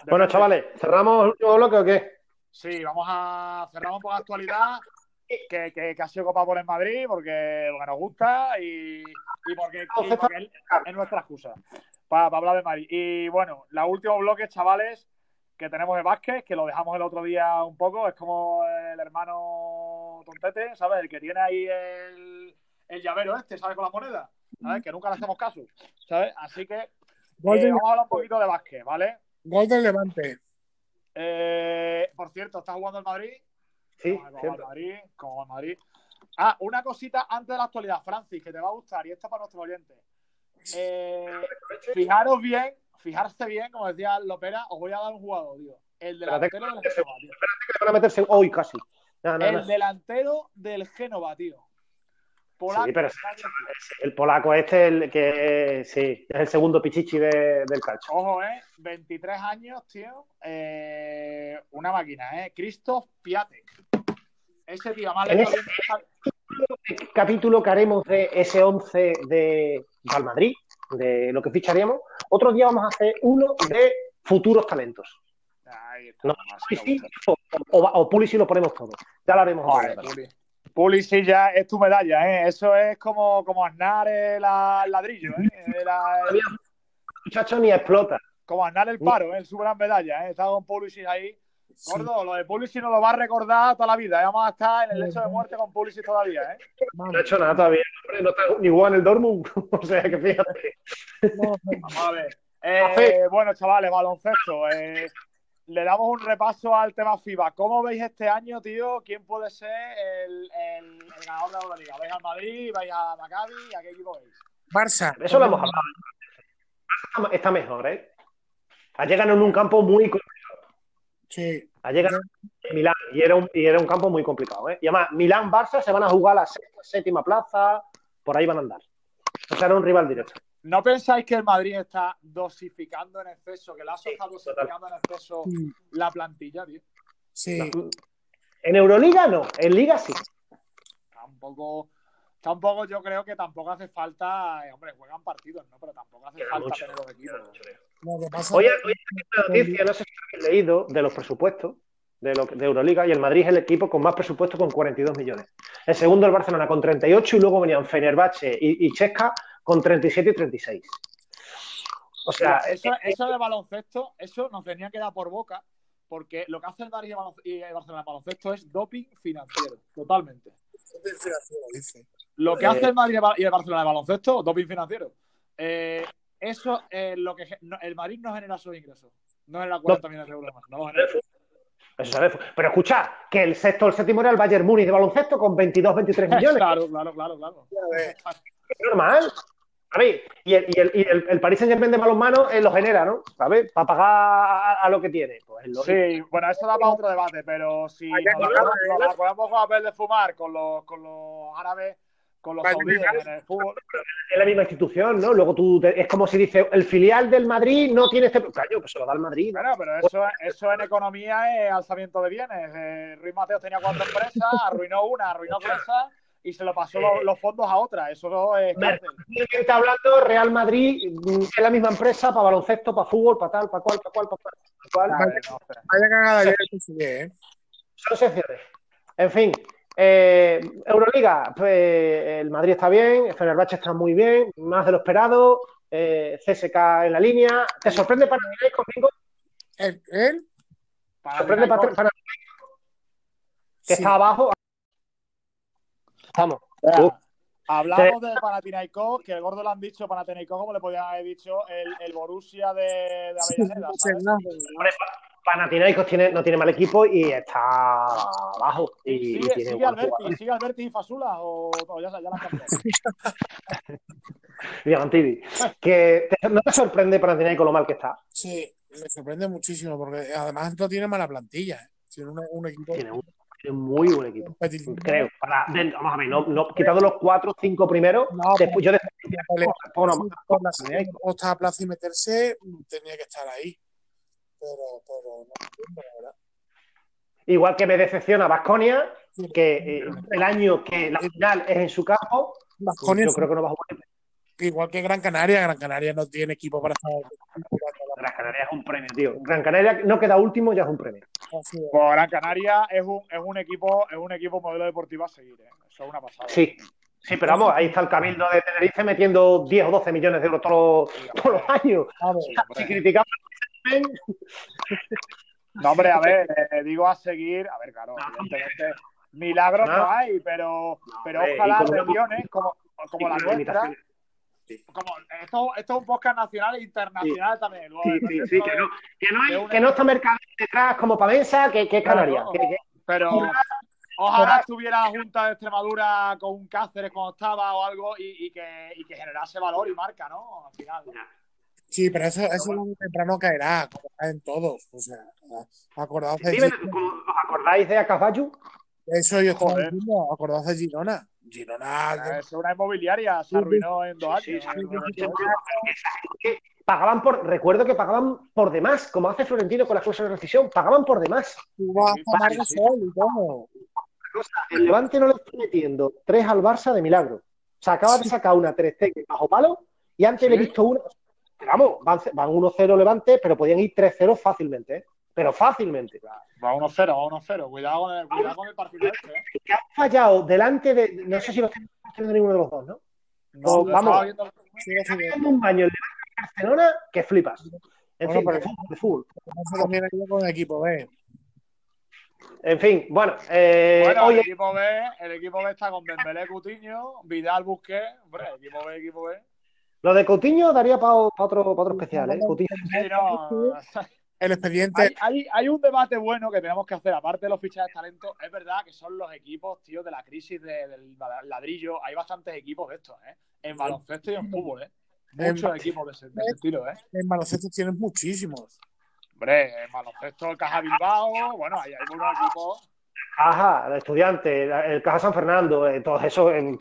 Speaker 2: Bueno, chavales, ¿cerramos el último bloque o qué?
Speaker 1: Sí, vamos a cerramos por la actualidad, que, que, que ha sido Copa por el Madrid, porque, porque nos gusta y, y porque, y porque es, es nuestra excusa para, hablar de Madrid. Y bueno, la último bloque, chavales, que tenemos de básquet, que lo dejamos el otro día un poco, es como el hermano tontete, ¿sabes? El que tiene ahí el, el llavero este, ¿sabes? Con la moneda, ¿sabes? Que nunca le hacemos caso, ¿sabes? Así que eh, vamos a hablar un poquito de básquet, ¿vale?
Speaker 3: gol del Levante.
Speaker 1: Eh, por cierto, ¿está jugando el Madrid?
Speaker 2: Sí,
Speaker 1: ¿Cómo va el. Madrid? ¿Cómo va el Madrid? Ah, una cosita antes de la actualidad, Francis, que te va a gustar, y esto para nuestros oyentes. Eh, fijaros bien, fijarse bien, como decía Lopera, os voy a dar un jugador, tío. El delantero del Génova, tío.
Speaker 2: Que van a meterse hoy casi. No, no,
Speaker 1: El
Speaker 2: no.
Speaker 1: delantero del Génova, tío. Polaco,
Speaker 2: Sí, pero es- El polaco este, el que sí, es el segundo pichichi de- del calcio.
Speaker 1: Ojo, ¿eh? 23 años, tío. Eh, una máquina, ¿eh? Christoph Piatek. Ese tío, más
Speaker 2: En ese- capítulo que haremos de ese 11 de Real Madrid, de lo que ficharíamos. Otro día vamos a hacer uno de futuros talentos.
Speaker 1: Ahí está.
Speaker 2: No, Pulisic o, o, o Pulisic lo ponemos todo. Ya lo haremos.
Speaker 1: Puli. Pulisic ya es tu medalla, ¿eh? Eso es como, como Aznar el, la- el ladrillo, ¿eh? La- el-
Speaker 2: Muchacho ni explota.
Speaker 1: como Aznar el paro, ¿eh? Es su gran medalla, ¿eh? Está con Pulisic ahí. Gordo, lo de Pulisic nos lo va a recordar toda la vida. ¿eh? Vamos a estar en el lecho de muerte con Pulisic todavía, ¿eh?
Speaker 2: No ha hecho nada todavía. Hombre, no está ni igual en el Dortmund. o sea que fíjate.
Speaker 1: Vamos a ver. Eh, bueno, chavales, baloncesto. eh, le damos un repaso al tema FIBA. ¿Cómo veis este año, tío? ¿Quién puede ser el, el, el ganador de la Liga? ¿Vais al Madrid? ¿Vais a Maccabi? ¿A qué equipo veis?
Speaker 3: Barça.
Speaker 2: Eso lo hemos hablado. Está mejor, ¿eh? Ha llegado en un campo muy
Speaker 3: Sí.
Speaker 2: Ha llegado a Milán y era, un, y era un campo muy complicado. ¿eh? Y además, Milán-Barça se van a jugar a la sexta, séptima plaza, por ahí van a andar. O sea, era un rival directo.
Speaker 1: ¿No pensáis que el Madrid está dosificando en exceso, que la ASO está dosificando en exceso
Speaker 3: Sí.
Speaker 1: la plantilla, tío?
Speaker 3: Sí.
Speaker 2: En Euroliga no, en Liga sí.
Speaker 1: Tampoco, tampoco yo creo que tampoco hace falta, eh, hombre, juegan partidos, ¿no? Pero tampoco hace
Speaker 2: Queda
Speaker 1: falta
Speaker 2: mucho,
Speaker 1: tener los equipos.
Speaker 3: Lo que pasa
Speaker 2: Hoy, hoy hay una noticia, no sé si habéis leído, de los presupuestos de, lo, de Euroliga y el Madrid es el equipo con más presupuesto con 42 millones. El segundo el Barcelona con 38 y luego venían Fenerbahce y, y Chesca con 37 y 36. O sea,
Speaker 1: Mira, eso,
Speaker 2: eh,
Speaker 1: eso de baloncesto, eso nos tenía que dar por boca, porque lo que hace el Madrid y el Barcelona en baloncesto es doping financiero, totalmente.
Speaker 3: dice.
Speaker 1: Lo que
Speaker 2: Eh.
Speaker 1: hace el Madrid y el Barcelona de baloncesto, doping financiero. Eh, eso es lo que no- el Madrid no genera esos ingresos. No genera 40 millones de euros más. No lo genera.
Speaker 2: eso se ve. Pero escucha, que el sexto o el séptimo era el Bayern Múnich de baloncesto con 22, 23 millones.
Speaker 1: Claro, claro, claro, claro.
Speaker 2: Es normal. ¿Sabes? Y el, y el, y el, el Paris Saint Germain de balonmano eh, lo genera, ¿no? ¿Sabes? Para pagar a, a lo que tiene. Pues es lógico.
Speaker 1: Sí, bueno, eso da para otro debate, pero si nos podemos con papel de fumar con los, con los árabes, con los saudíes
Speaker 3: vale.
Speaker 1: en el fútbol,
Speaker 2: Es la misma institución, ¿no? Luego tú, te- es como si dice, el filial del Madrid no tiene este... Caño, pues se lo da el Madrid. ¿no?
Speaker 1: Bueno, pero eso, eso en economía es alzamiento de bienes. Eh, Ruiz Mateos tenía cuatro empresas, arruinó una, arruinó tres y se lo pasó los, los fondos a otra. Eso no es cárcel.
Speaker 2: ¿De quién está hablando? Real Madrid mm, es la misma empresa para baloncesto, para fútbol, para tal, para cual, para cual, para cual. para cual.
Speaker 1: Vale, no.
Speaker 3: Vaya cagada ¿eh?
Speaker 2: Son secciones. En fin, eh, Euroliga, pues el Madrid está bien, el Fenerbahce está muy bien, más de lo esperado, eh, CSK en la línea. ¿Te sorprende Panathinaikos, conmigo?
Speaker 3: ¿Él? él?
Speaker 1: Para
Speaker 2: ¿Sorprende
Speaker 1: Panathinaikos?
Speaker 2: Que
Speaker 3: Sí.
Speaker 2: está abajo. Uh.
Speaker 1: Hablamos de Panathinaikos, que el gordo le han dicho Panathinaikos como le podían haber dicho el, el Borussia de, de Avellaneda. ¿sabes?
Speaker 2: Panathinaikos tiene, no tiene mal equipo y está abajo. Y, y
Speaker 1: ¿Sigue,
Speaker 2: tiene
Speaker 1: sigue
Speaker 2: buen
Speaker 1: Alberti. ¿Sigue Alberti y Fasula o, o ya, ya la han cambiado?
Speaker 2: Diamantidi. Que te- no te sorprende Panathinaikos lo mal que está.
Speaker 3: Sí, me sorprende muchísimo porque además no tiene mala plantilla. ¿eh? Tiene un, un equipo
Speaker 2: Tiene un, tiene muy buen equipo. Creo. Para, de- vamos a ver, no, no, quitando los cuatro o cinco primeros,
Speaker 3: No,
Speaker 2: después yo después
Speaker 3: La pelea
Speaker 2: bueno,
Speaker 3: por la octava plaza y meterse, tenía que estar ahí. Pero, pero no entiendo, verdad.
Speaker 2: igual que me decepciona Vasconia, que eh, el año que la final es en su campo,
Speaker 3: Baskonia,
Speaker 2: yo creo que no va a jugar.
Speaker 3: igual que Gran Canaria, Gran Canaria no tiene equipo para estar
Speaker 2: Gran Canaria es un premio, tío. Gran Canaria no queda último, ya es un premio.
Speaker 1: Pues Gran Canaria es un, es un equipo es un equipo modelo deportivo a seguir. ¿eh? Eso es una pasada.
Speaker 2: Sí, sí, pero vamos, ahí está el Cabildo de Tenerife metiendo 10 o 12 millones de euros todos, los- todos los años. Si criticamos
Speaker 1: No, hombre, a ver, eh, digo a seguir. A ver, claro, evidentemente, milagros no,
Speaker 2: No.
Speaker 1: hay, pero, pero
Speaker 2: hombre,
Speaker 1: ojalá regiones como, como la nuestra. Como, esto, esto es un podcast nacional e internacional también. luego,
Speaker 2: Sí, sí, que no, que no, hay-
Speaker 1: una-
Speaker 2: que no está Mercader detrás como Pamensa, que, que es Canaria.
Speaker 1: Claro.
Speaker 2: Que- que-
Speaker 1: Pero ojalá estuviera Junta de Extremadura con un Cáceres cuando estaba o algo y, y que, y que generase valor y marca, ¿no? Al final.
Speaker 3: Sí, pero eso, eso muy temprano caerá, como caen todos. O sea, acordaos de
Speaker 2: Dime,
Speaker 3: Girona.
Speaker 2: ¿cómo- ¿Os acordáis de Acaballo?
Speaker 3: Eso yo estaba
Speaker 1: Joder.
Speaker 3: diciendo, acordaos de Girona. Girona,
Speaker 1: Eh, Es una inmobiliaria, se arruinó en dos
Speaker 2: Sí,
Speaker 1: años.
Speaker 2: sí, sí, sí, sí. Que pagaban por, recuerdo que pagaban por demás, como hace Florentino con las cosas de rescisión, pagaban por demás. El Levante no le está metiendo tres al Barça de milagro. O sea, acaba de sacar una 3 bajo palo y antes le he visto una. Pero Vamos, van, van 1-0 Levante, pero podían ir 3-0 fácilmente, ¿eh? Pero fácilmente.
Speaker 1: Va 1-0, va 1-0 Cuidado con el, cuidado con el partido este, ¿eh?
Speaker 2: Que han fallado delante de. No sé si lo están haciendo ninguno de los dos, ¿no?
Speaker 1: No,
Speaker 2: vamos.
Speaker 1: viendo-
Speaker 2: Haciendo un baño en Barcelona que flipas. En
Speaker 3: Bueno,
Speaker 2: fin,
Speaker 3: pero-
Speaker 2: de fútbol, de fútbol.
Speaker 3: eso también ayuda con el equipo B.
Speaker 2: En fin, bueno, eh,
Speaker 1: Bueno, el
Speaker 2: oye,
Speaker 1: equipo B, el equipo B está con Dembélé, Coutinho, Vidal, Busquets, hombre, equipo B, equipo B.
Speaker 2: lo de Coutinho daría para otro, pa otro especial, ¿eh? Coutinho.
Speaker 1: Sí, no,
Speaker 3: El expediente,
Speaker 1: hay, hay, hay un debate bueno que tenemos que hacer, aparte de los fichajes de talento, es verdad que son los equipos, tío, de la crisis de- del ladrillo, hay bastantes equipos de estos, ¿eh? En baloncesto y en fútbol, ¿eh? Muchos
Speaker 3: En-
Speaker 1: equipos de ese, de ese estilo, ¿eh?
Speaker 3: en baloncesto tienen muchísimos.
Speaker 1: Hombre, en baloncesto, el Caja Bilbao, bueno, hay unos equipos.
Speaker 2: Caja, el estudiante, el Caja San Fernando, eh, todo eso, en,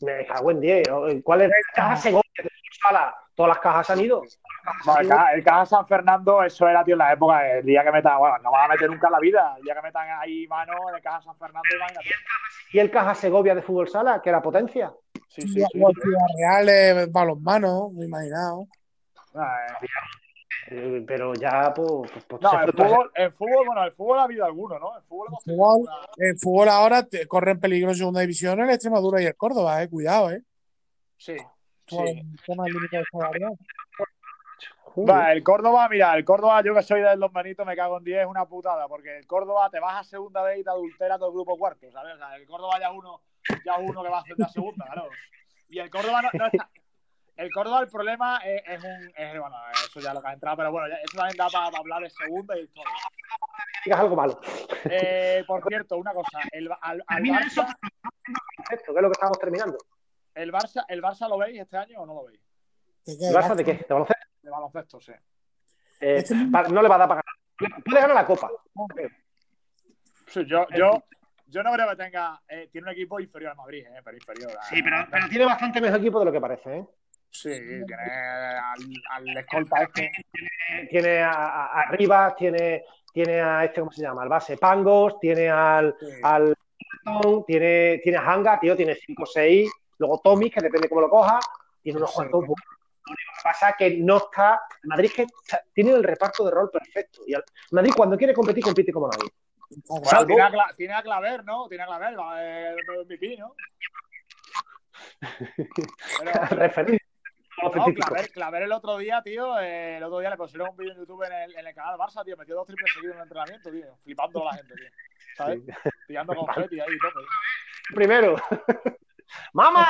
Speaker 2: me cago en 10. ¿Cuál es el Caja Segovia? De Sala? Todas las cajas han ido.
Speaker 1: No, el, Caja, el Caja San Fernando, eso era, tío, en la época, el día que metan, bueno, no van a meter nunca en la vida, el día que metan ahí mano en el Caja San Fernando, imagínate.
Speaker 2: Y el Caja Segovia de Fútbol Sala, que era potencia.
Speaker 1: Sí, sí, sí.
Speaker 3: Reales, balonmano, me he imaginado.
Speaker 1: Ah, eh.
Speaker 2: Pero ya, pues. pues,
Speaker 1: No, en
Speaker 2: fue-
Speaker 1: fútbol, en fútbol, bueno, en fútbol ha habido alguno, ¿no? En fútbol hemos tenido
Speaker 3: Fútbol. En fútbol ahora te corren peligro en segunda división el Extremadura y el Córdoba, eh. Cuidado, eh.
Speaker 1: Sí,
Speaker 3: Por
Speaker 1: sí.
Speaker 3: el tema del límite de salario.
Speaker 1: Va, el Córdoba, mira, el Córdoba, yo que soy de los manitos, me cago en 10, es una putada, porque el Córdoba te vas a segunda vez y te adultera todo el grupo cuarto, ¿sabes? O sea, el Córdoba ya es uno, ya es uno que va a hacer la segunda, claro. Y el Córdoba no, no está. El Córdoba, el problema es, es un. Es, bueno, eso ya lo que ha entrado, pero bueno, ya- eso también da para, hablar de segunda y todo.
Speaker 2: Digas algo malo.
Speaker 1: Eh, por cierto, una cosa, el, al, al
Speaker 2: eso.
Speaker 1: Barça,
Speaker 2: Perfecto, que es lo que estamos terminando.
Speaker 1: El, Barça, ¿El Barça lo veis este año o no lo veis?
Speaker 3: ¿De qué?
Speaker 2: ¿El Barça de qué? ¿De baloncesto?
Speaker 1: De baloncesto, sí.
Speaker 2: Eh,
Speaker 3: Este-
Speaker 2: no le va a dar para ganar. Puede ganar la Copa.
Speaker 1: Sí, yo, yo, yo no creo que tenga. eh, tiene un equipo inferior al Madrid, eh, pero inferior. a-
Speaker 2: Sí, pero, pero tiene bastante mejor equipo de lo que parece. ¿eh?
Speaker 1: Sí, tiene al, al escolta este.
Speaker 2: Tiene a, a- a Rivas, tiene, tiene a este, ¿cómo se llama? Al base Pangos, tiene al,
Speaker 1: Sí.
Speaker 2: al tiene, tiene a Hanga, tío, tiene 5 o 6. Luego Tommy, que depende cómo lo coja, tiene unos
Speaker 1: Sí.
Speaker 2: cuantos buenos. Lo único que pasa es que no está. Madrid que está- tiene el reparto de rol perfecto. Y al- Madrid, cuando quiere competir, compite como nadie.
Speaker 1: Bueno,
Speaker 2: Salvo-
Speaker 1: tiene a, tiene a Claver, ¿no? Tiene a Claver, va, eh, MVP, ¿no?
Speaker 2: Referencia.
Speaker 1: no. Claver, Claver el otro día, tío, eh, el otro día le pusieron un vídeo en YouTube en el, en el canal Barça, tío, metió dos triples seguidos en el entrenamiento, tío, flipando a la gente, tío. ¿Sabes? Tirando confeti ahí todo.
Speaker 2: Primero. ¡Mamá!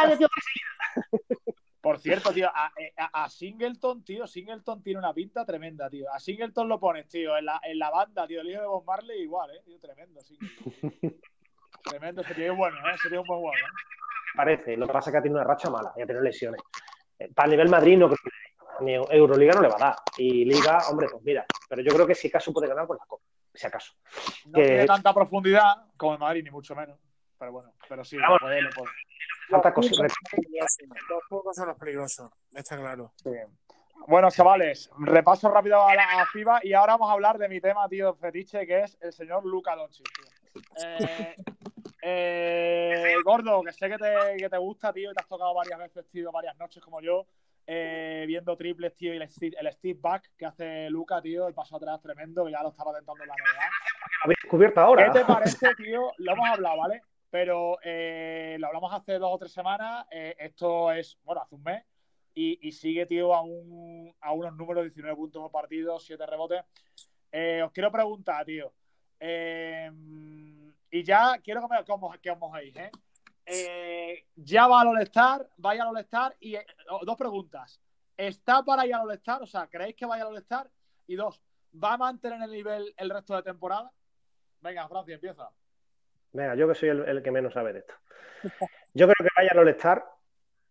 Speaker 1: Por cierto, tío, a, eh, a- a Singleton, tío, Singleton tiene una pinta tremenda, tío. A Singleton lo pones, tío, en la, en la banda, tío, el hijo de Bob Marley igual, ¿eh? Tío, tremendo, Singleton. tremendo, es bueno, ¿eh? Sería un buen jugador, ¿eh?
Speaker 2: parece. Lo que pasa es que ha tenido una racha mala y ha tenido lesiones. Eh, Para el nivel Madrid no creo que ni Euroliga no le va a dar. Y Liga, hombre, pues mira. Pero yo creo que si acaso puede ganar, pues la Copa. Si acaso.
Speaker 1: No
Speaker 2: Que-
Speaker 1: tiene tanta profundidad como el Madrid, ni mucho menos. Pero bueno, pero sí, lo puede, lo puede.
Speaker 2: Falta
Speaker 3: Los
Speaker 2: cosa.
Speaker 3: pocos. Los pocos son los peligrosos, está claro.
Speaker 1: Sí. Bueno, chavales, repaso rápido a la a FIBA y ahora vamos a hablar de mi tema, tío, fetiche, que es el señor Luca Doncic, tío. Eh, eh, gordo, que sé que te, que te gusta, tío, y te has tocado varias veces, tío, varias noches como yo, eh, viendo triples, tío, y el, Steve- el Steve Back que hace Luca, tío, el paso atrás tremendo, que ya lo estaba tentando en la.
Speaker 2: Lo habéis descubierto ahora.
Speaker 1: ¿Qué te parece, tío? Lo hemos hablado, ¿vale? Pero eh, lo hablamos hace dos o tres semanas. eh, esto es, bueno, hace un mes. Y, sigue, tío, a, un, a unos números, 19 puntos por partido, 7 rebotes. Eh, os quiero preguntar, tío. y ya quiero que, me, que, os, que mojéis, ya va al All-Star, vaya al All-Star. Y dos preguntas. ¿Está para ir al All-Star? O sea, ¿creéis que vaya al All-Star? Y dos, ¿va a mantener el nivel el resto de temporada? Venga, Francia, empieza.
Speaker 2: Venga, yo que soy el, que menos sabe de esto. Yo creo que vaya al All-Star,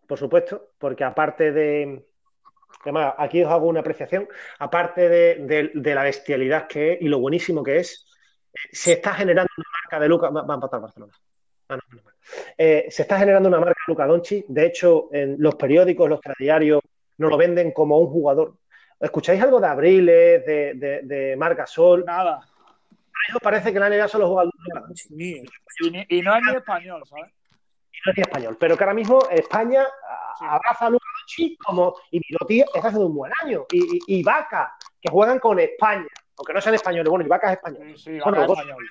Speaker 2: por supuesto, porque aparte de. Además, aquí os hago una apreciación. Aparte de, de- la bestialidad que es y lo buenísimo que es, se está generando una marca de Luca. Va, a empatar Barcelona. Ah. Eh, se está generando una marca de Luca Doncic. De hecho, en los periódicos, los telediarios, nos lo venden como un jugador. ¿Escucháis algo de Abriles, de, de, de Marc Gasol?
Speaker 1: Nada.
Speaker 2: Parece que la NBA solo juega Doncic.
Speaker 3: Ni-
Speaker 1: Y, y no es ni español, ¿sabes?
Speaker 2: no es ni español, pero que ahora mismo España
Speaker 1: Sí.
Speaker 2: abraza a Luka Doncic como y Miroti está haciendo un buen año y, y, y Vaca que juegan con España, aunque no sean españoles, bueno, y Vaca es español.
Speaker 1: Sí, sí,
Speaker 2: Bueno,
Speaker 1: es español.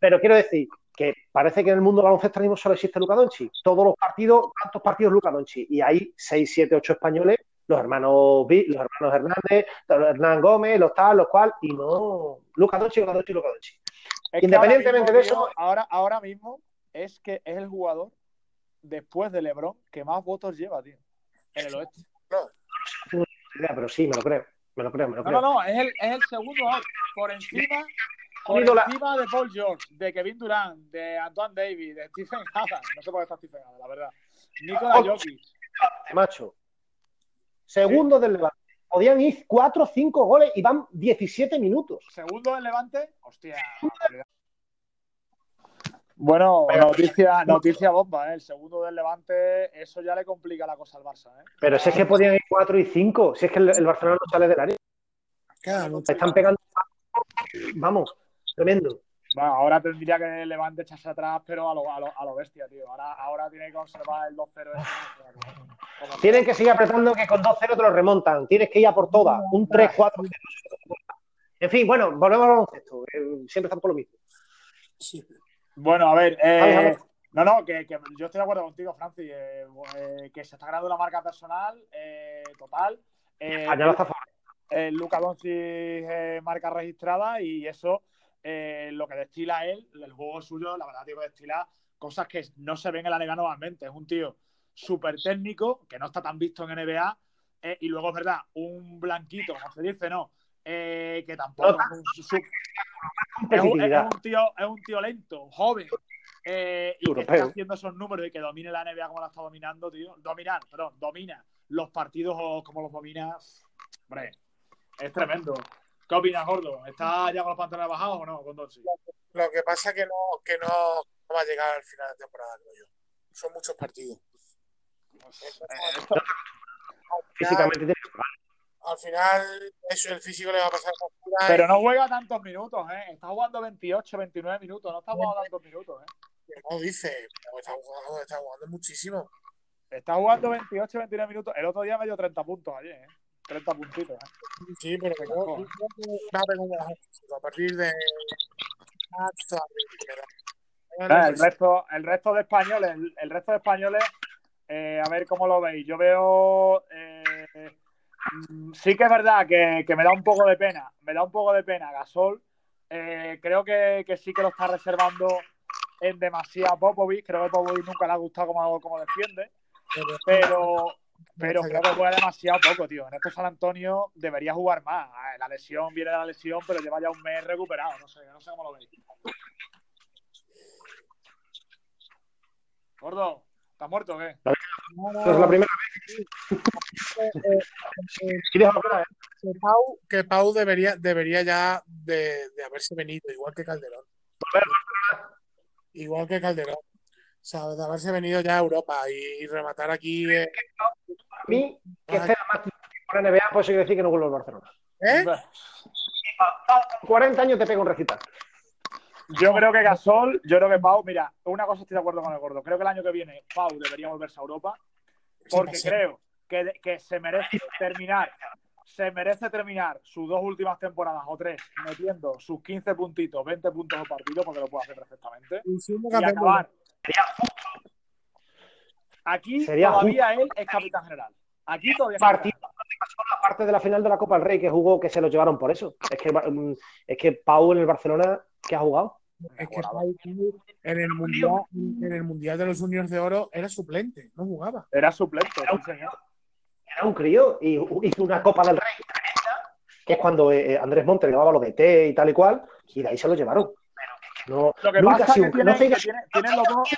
Speaker 2: Pero quiero decir que parece que en el mundo baloncesto mismo solo existe Luka Doncic. Todos los partidos, ¿cuántos partidos Luka Doncic? Y hay 6, 7, 8 españoles, los hermanos los hermanos Hernández, Hernán Gómez, los tal, los cual, y no Luka Doncic, Luka Doncic.
Speaker 1: Es que
Speaker 2: Independientemente
Speaker 1: ahora
Speaker 2: de eso-
Speaker 1: ahora, ahora mismo es que es el jugador después de LeBron que más votos lleva, tío. En el oeste.
Speaker 2: Idea, Pero sí, me lo creo, me lo creo, me lo
Speaker 1: No,
Speaker 2: creo.
Speaker 1: no, no, es el, es el segundo por encima, por encima de Paul George, de Kevin Durant, de Antoine Davis, de Stephen Adams. No sé por qué está Stephen Adams, la verdad. Nikola
Speaker 2: Oh.
Speaker 1: Jokic.
Speaker 2: macho. Segundo del Levante. Podían ir 4 o 5 goles y van 17 minutos.
Speaker 1: Segundo del Levante. Hostia. Bueno, noticia, noticia bomba, ¿eh? El segundo del Levante, eso ya le complica la cosa al Barça, ¿eh?
Speaker 2: Pero si es que podían ir 4 y 5, si es que el, el Barcelona no sale del área.
Speaker 3: Queda mucho.
Speaker 2: Se están pegando. Vamos, tremendo.
Speaker 1: Bueno, ahora tendría que Levante echarse atrás, pero a lo, a lo, a lo bestia, tío. Ahora, ahora tiene que conservar el 2-0 ese. Como-
Speaker 2: Tienen que seguir apretando que con 2-0 te lo remontan. Tienes que ir a por todas. Un 3-4. En fin, bueno, volvemos al baloncesto. Siempre estamos con lo mismo.
Speaker 3: Sí.
Speaker 1: Bueno, a ver, eh,
Speaker 2: Vamos, vamos.
Speaker 1: no, no, que, que yo estoy de acuerdo contigo, Francis, eh, eh, que se está creando una marca personal eh, total. Eh,
Speaker 2: hasta fuera.
Speaker 1: eh, Luca Doncic eh, marca registrada y eso eh, lo que destila él, el juego suyo, la verdad, tío, que destila cosas que no se ven en la NBA normalmente. Es un tío súper técnico, que no está tan visto en NBA, eh, y luego es verdad, un blanquito, como se dice, no, eh, que tampoco
Speaker 2: No
Speaker 1: es un, su- es un- es
Speaker 2: competitividad.
Speaker 1: un tío, es un tío lento, joven, eh, y que está haciendo esos números y que domine la NBA como la está dominando, tío. Dominar, perdón, domina los partidos como los domina. Hombre, es tremendo. ¿Qué opinas, Gordo? ¿Está ya con los pantalones bajados o no? Con Doncic?
Speaker 3: Lo que pasa que no, que no, va a llegar al final de temporada, creo yo. Son muchos partidos.
Speaker 1: Eh, esto-
Speaker 2: Físicamente tiene que jugar.
Speaker 3: Al final, eso, el físico le va a pasar factura.
Speaker 1: pero no juega tantos minutos, ¿eh? Está jugando 28, 29 minutos. No está jugando tantos minutos, ¿eh?
Speaker 3: no dice, pero está jugando, está jugando muchísimo.
Speaker 1: Está jugando 28, 29 minutos. El otro día me dio 30 puntos ayer, ¿eh? 30 puntitos, ¿eh?
Speaker 3: Sí, pero
Speaker 1: Venga,
Speaker 3: yo- yo creo que va a partir de marzo,
Speaker 1: Eh, el resto, el resto de españoles, el, el resto de españoles, eh, a ver cómo lo veis. Yo veo, eh, mm, sí que es verdad que, que me da un poco de pena, me da un poco de pena Gasol. Eh, creo que, que sí que lo está reservando en demasiado a Popovich. Creo que Popovich nunca le ha gustado como, como defiende,
Speaker 3: pero-
Speaker 1: pero, creo que juega demasiado poco, tío. En esto San Antonio debería jugar más. Ah, La lesión viene de la lesión, pero lleva ya un mes recuperado. No sé, no sé cómo lo veis. Gordo, ¿estás muerto o qué?
Speaker 3: No,
Speaker 2: es la primera
Speaker 3: eh, eh,
Speaker 2: ¿Quieres hablar?
Speaker 3: que Pau, que Pau debería, debería ya de, de haberse venido, igual que Calderón. Igual que Calderón. O sea, de haberse venido ya a Europa y, y rematar aquí. eh,
Speaker 2: mí, que esté más tiempo en NBA, pues eso quiere decir que no vuelvo al Barcelona.
Speaker 3: ¿Eh?
Speaker 2: 40 años te pego un recital.
Speaker 1: Yo creo que Gasol, yo creo que Pau, mira, una cosa estoy de acuerdo con el gordo. Creo que el año que viene Pau debería volverse a Europa porque
Speaker 3: Sí, sí.
Speaker 1: creo que, que se merece terminar, se merece terminar sus dos últimas temporadas o tres metiendo sus 15 puntitos, 20 puntos por partido porque lo puede hacer perfectamente
Speaker 3: Y
Speaker 1: acabar. Aquí
Speaker 2: Sería
Speaker 1: todavía él es capitán general. Aquí todavía
Speaker 2: Partido
Speaker 1: general.
Speaker 2: aparte de la final de la Copa del Rey que jugó, que se lo llevaron por eso. Es que, mm, es que Pau en el Barcelona, que ha jugado?
Speaker 3: Es que Pau en el mundial, en el mundial de los Juniors de Oro era suplente, no jugaba.
Speaker 1: Era suplente, sí, señor.
Speaker 2: Era un crío y hizo una Copa del Rey tremenda, que es cuando eh, Andrés Monte le daba lo de té y tal y cual, y de ahí se lo llevaron. Pero es que no,
Speaker 1: Lo que
Speaker 2: nunca
Speaker 1: pasa
Speaker 2: ha sido
Speaker 1: es
Speaker 2: un-
Speaker 1: que
Speaker 2: no
Speaker 1: tienen,
Speaker 2: sé
Speaker 1: que tienen- tienen los dos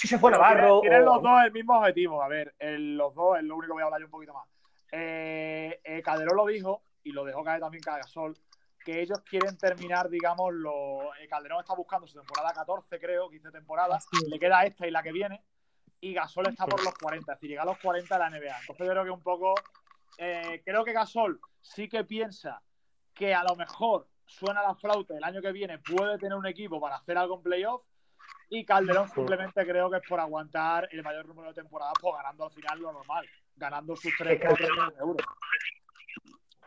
Speaker 2: si se fue Navarro.
Speaker 1: Tienen,
Speaker 2: o-
Speaker 1: los dos el mismo objetivo. A ver, el- los dos es lo único que voy a hablar yo un poquito más. Eh, eh, Calderón lo dijo, y lo dejó caer también Cagasol, que ellos quieren terminar, digamos, lo, eh, Calderón está buscando su temporada 14, creo, 15 temporadas,
Speaker 3: Sí.
Speaker 1: le queda esta y la que viene, y Gasol está por los 40, es decir, llega a los 40 de la NBA. Entonces yo creo que un poco, eh, creo que Gasol sí que piensa que a lo mejor suena la flauta el año que viene, puede tener un equipo para hacer algo en playoff, y Calderón simplemente creo que es por aguantar el mayor número de temporadas, pues ganando al final lo normal, ganando sus 3 4 millones de euros.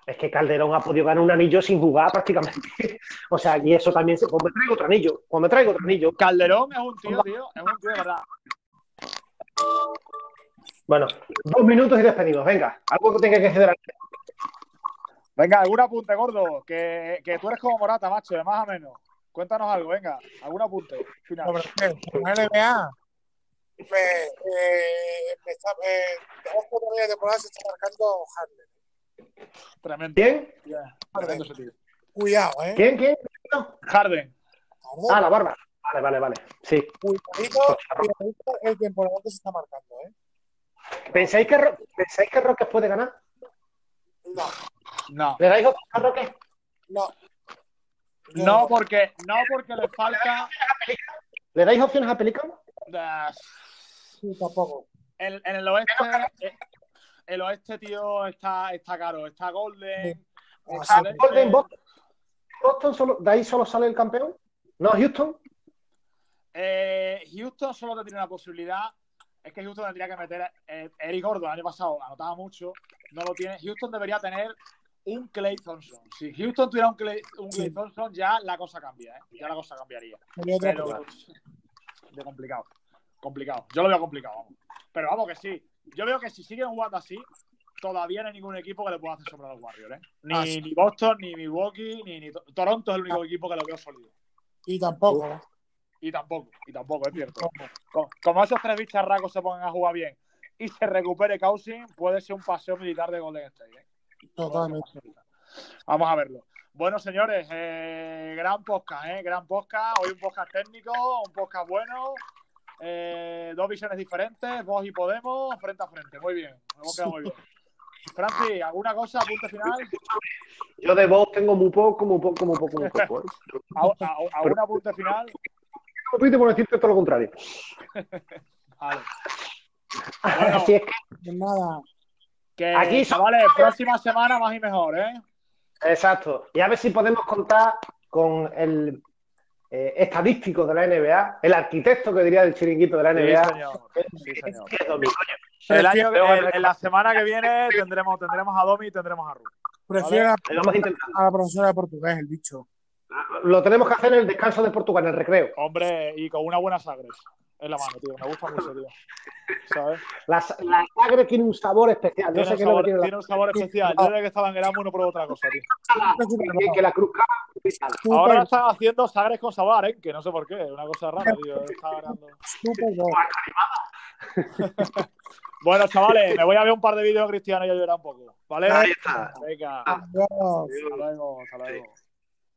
Speaker 2: Es que Calderón ha podido ganar un anillo sin jugar prácticamente. o sea, y eso también se. Cuando me traigo otro anillo, cuando me traigo otro anillo.
Speaker 1: Calderón es un tío, tío, es un tío de verdad.
Speaker 2: Bueno, dos minutos y despedimos. Venga, algo que tenga que ceder.
Speaker 1: Venga, algún apunte, gordo, que, que tú eres como Morata, macho, de más o menos. Cuéntanos algo, venga, algún apunte final.
Speaker 3: Sobre qué, la NBA. Me, eh, me está, eh, de temporada se está marcando Harden.
Speaker 1: Tremendo.
Speaker 2: ¿Quién?
Speaker 1: Ya, tremendo ese tío.
Speaker 3: Cuidado, ¿eh?
Speaker 2: ¿Quién? ¿Quién?
Speaker 1: Harden.
Speaker 3: Harden,
Speaker 2: Ah, la barba. Vale, vale, vale. Sí.
Speaker 3: cuidadito, cuidadito el temporada que se está marcando, ¿eh?
Speaker 2: ¿Pensáis que, Ro- ¿Pensáis que Roques puede ganar?
Speaker 3: No,
Speaker 1: No.
Speaker 2: ¿Le dais opción a Roques?
Speaker 3: no.
Speaker 1: No porque, no porque le falta.
Speaker 2: ¿Le dais opciones a Pelican?
Speaker 1: eh,
Speaker 3: Sí, tampoco.
Speaker 1: en, en el oeste. eh, El oeste, tío, está, está caro. Está Golden. está Denver.
Speaker 2: Golden Boston. Boston solo, ¿De ahí solo sale el campeón? ¿No, Houston?
Speaker 1: Eh, Houston solo tendría una posibilidad. Es que Houston tendría que meter. eh, Eric Gordon el año pasado anotaba mucho. No lo tiene. Houston debería tener un Clay Thompson. Si Houston tuviera un Clay, un Clay
Speaker 3: Sí.
Speaker 1: Thompson, ya la cosa cambia. ¿eh? Ya la cosa cambiaría. Pero. De complicado. Complicado. Yo lo veo complicado, vamos. Pero vamos que sí. Yo veo que si siguen jugando así, todavía no hay ningún equipo que le pueda hacer sombra a los Warriors, ¿eh? Ni,
Speaker 3: Ah, sí.
Speaker 1: ni Boston, ni Milwaukee, ni, ni To- Toronto es el único equipo que lo veo sólido.
Speaker 3: Y tampoco.
Speaker 1: Y tampoco, y tampoco, es cierto. Co- Como esos tres bicharracos se pongan a jugar bien y se recupere Cousins, puede ser un paseo militar de Golden State. ¿eh?
Speaker 3: Totalmente.
Speaker 1: Vamos a verlo. Bueno, señores, eh, gran podcast, ¿eh? Gran podcast. Hoy un podcast técnico, un podcast bueno. eh, dos visiones diferentes, vos y Podemos, frente a frente. Muy bien, hemos quedado muy bien. Francis, ¿alguna cosa? ¿Apunte final?
Speaker 2: Yo de voz tengo muy poco, muy poco, muy poco, muy poco. ¿eh?
Speaker 1: ¿Al- al- ¿Algún apunte final?
Speaker 2: No pide por decirte todo lo contrario.
Speaker 1: Vale. Bueno.
Speaker 2: Así es que,
Speaker 3: Pues nada.
Speaker 1: Que,
Speaker 2: Aquí son-
Speaker 1: chavales, próxima semana más y mejor, ¿eh?
Speaker 2: exacto. Y a ver si podemos contar con el eh, estadístico de la NBA, el arquitecto que diría del chiringuito de la
Speaker 1: Sí,
Speaker 2: NBA.
Speaker 1: señor. Sí, señor.
Speaker 2: es Domingo.
Speaker 1: El año, el- en la semana que viene tendremos, tendremos a Domi y tendremos a Ru.
Speaker 3: prefiero a la profesora de portugués, el bicho.
Speaker 2: Lo tenemos que hacer en el descanso de Portugal, en el recreo.
Speaker 1: Hombre, y con una buena sagres en la mano, tío. Me gusta mucho, tío. ¿Sabes?
Speaker 2: La, la sangre tiene un sabor especial. No
Speaker 1: Tiene,
Speaker 2: sé qué es lo
Speaker 1: sabor,
Speaker 2: que tiene la
Speaker 1: tiene un sabor especial. Yo desde que estaba en Erasmus no pruebo otra cosa, tío.
Speaker 2: que, que la cruz Cava.
Speaker 1: Ahora están haciendo sagres con sabor, ¿eh? Que no sé por qué. Una cosa rara, tío. Está ganando. bueno. Chavales, me voy a ver un par de vídeos de Cristiano y a llorar un poco. ¿Vale?
Speaker 2: Ahí está.
Speaker 1: Venga.
Speaker 3: Adiós.
Speaker 1: Hasta luego, hasta luego.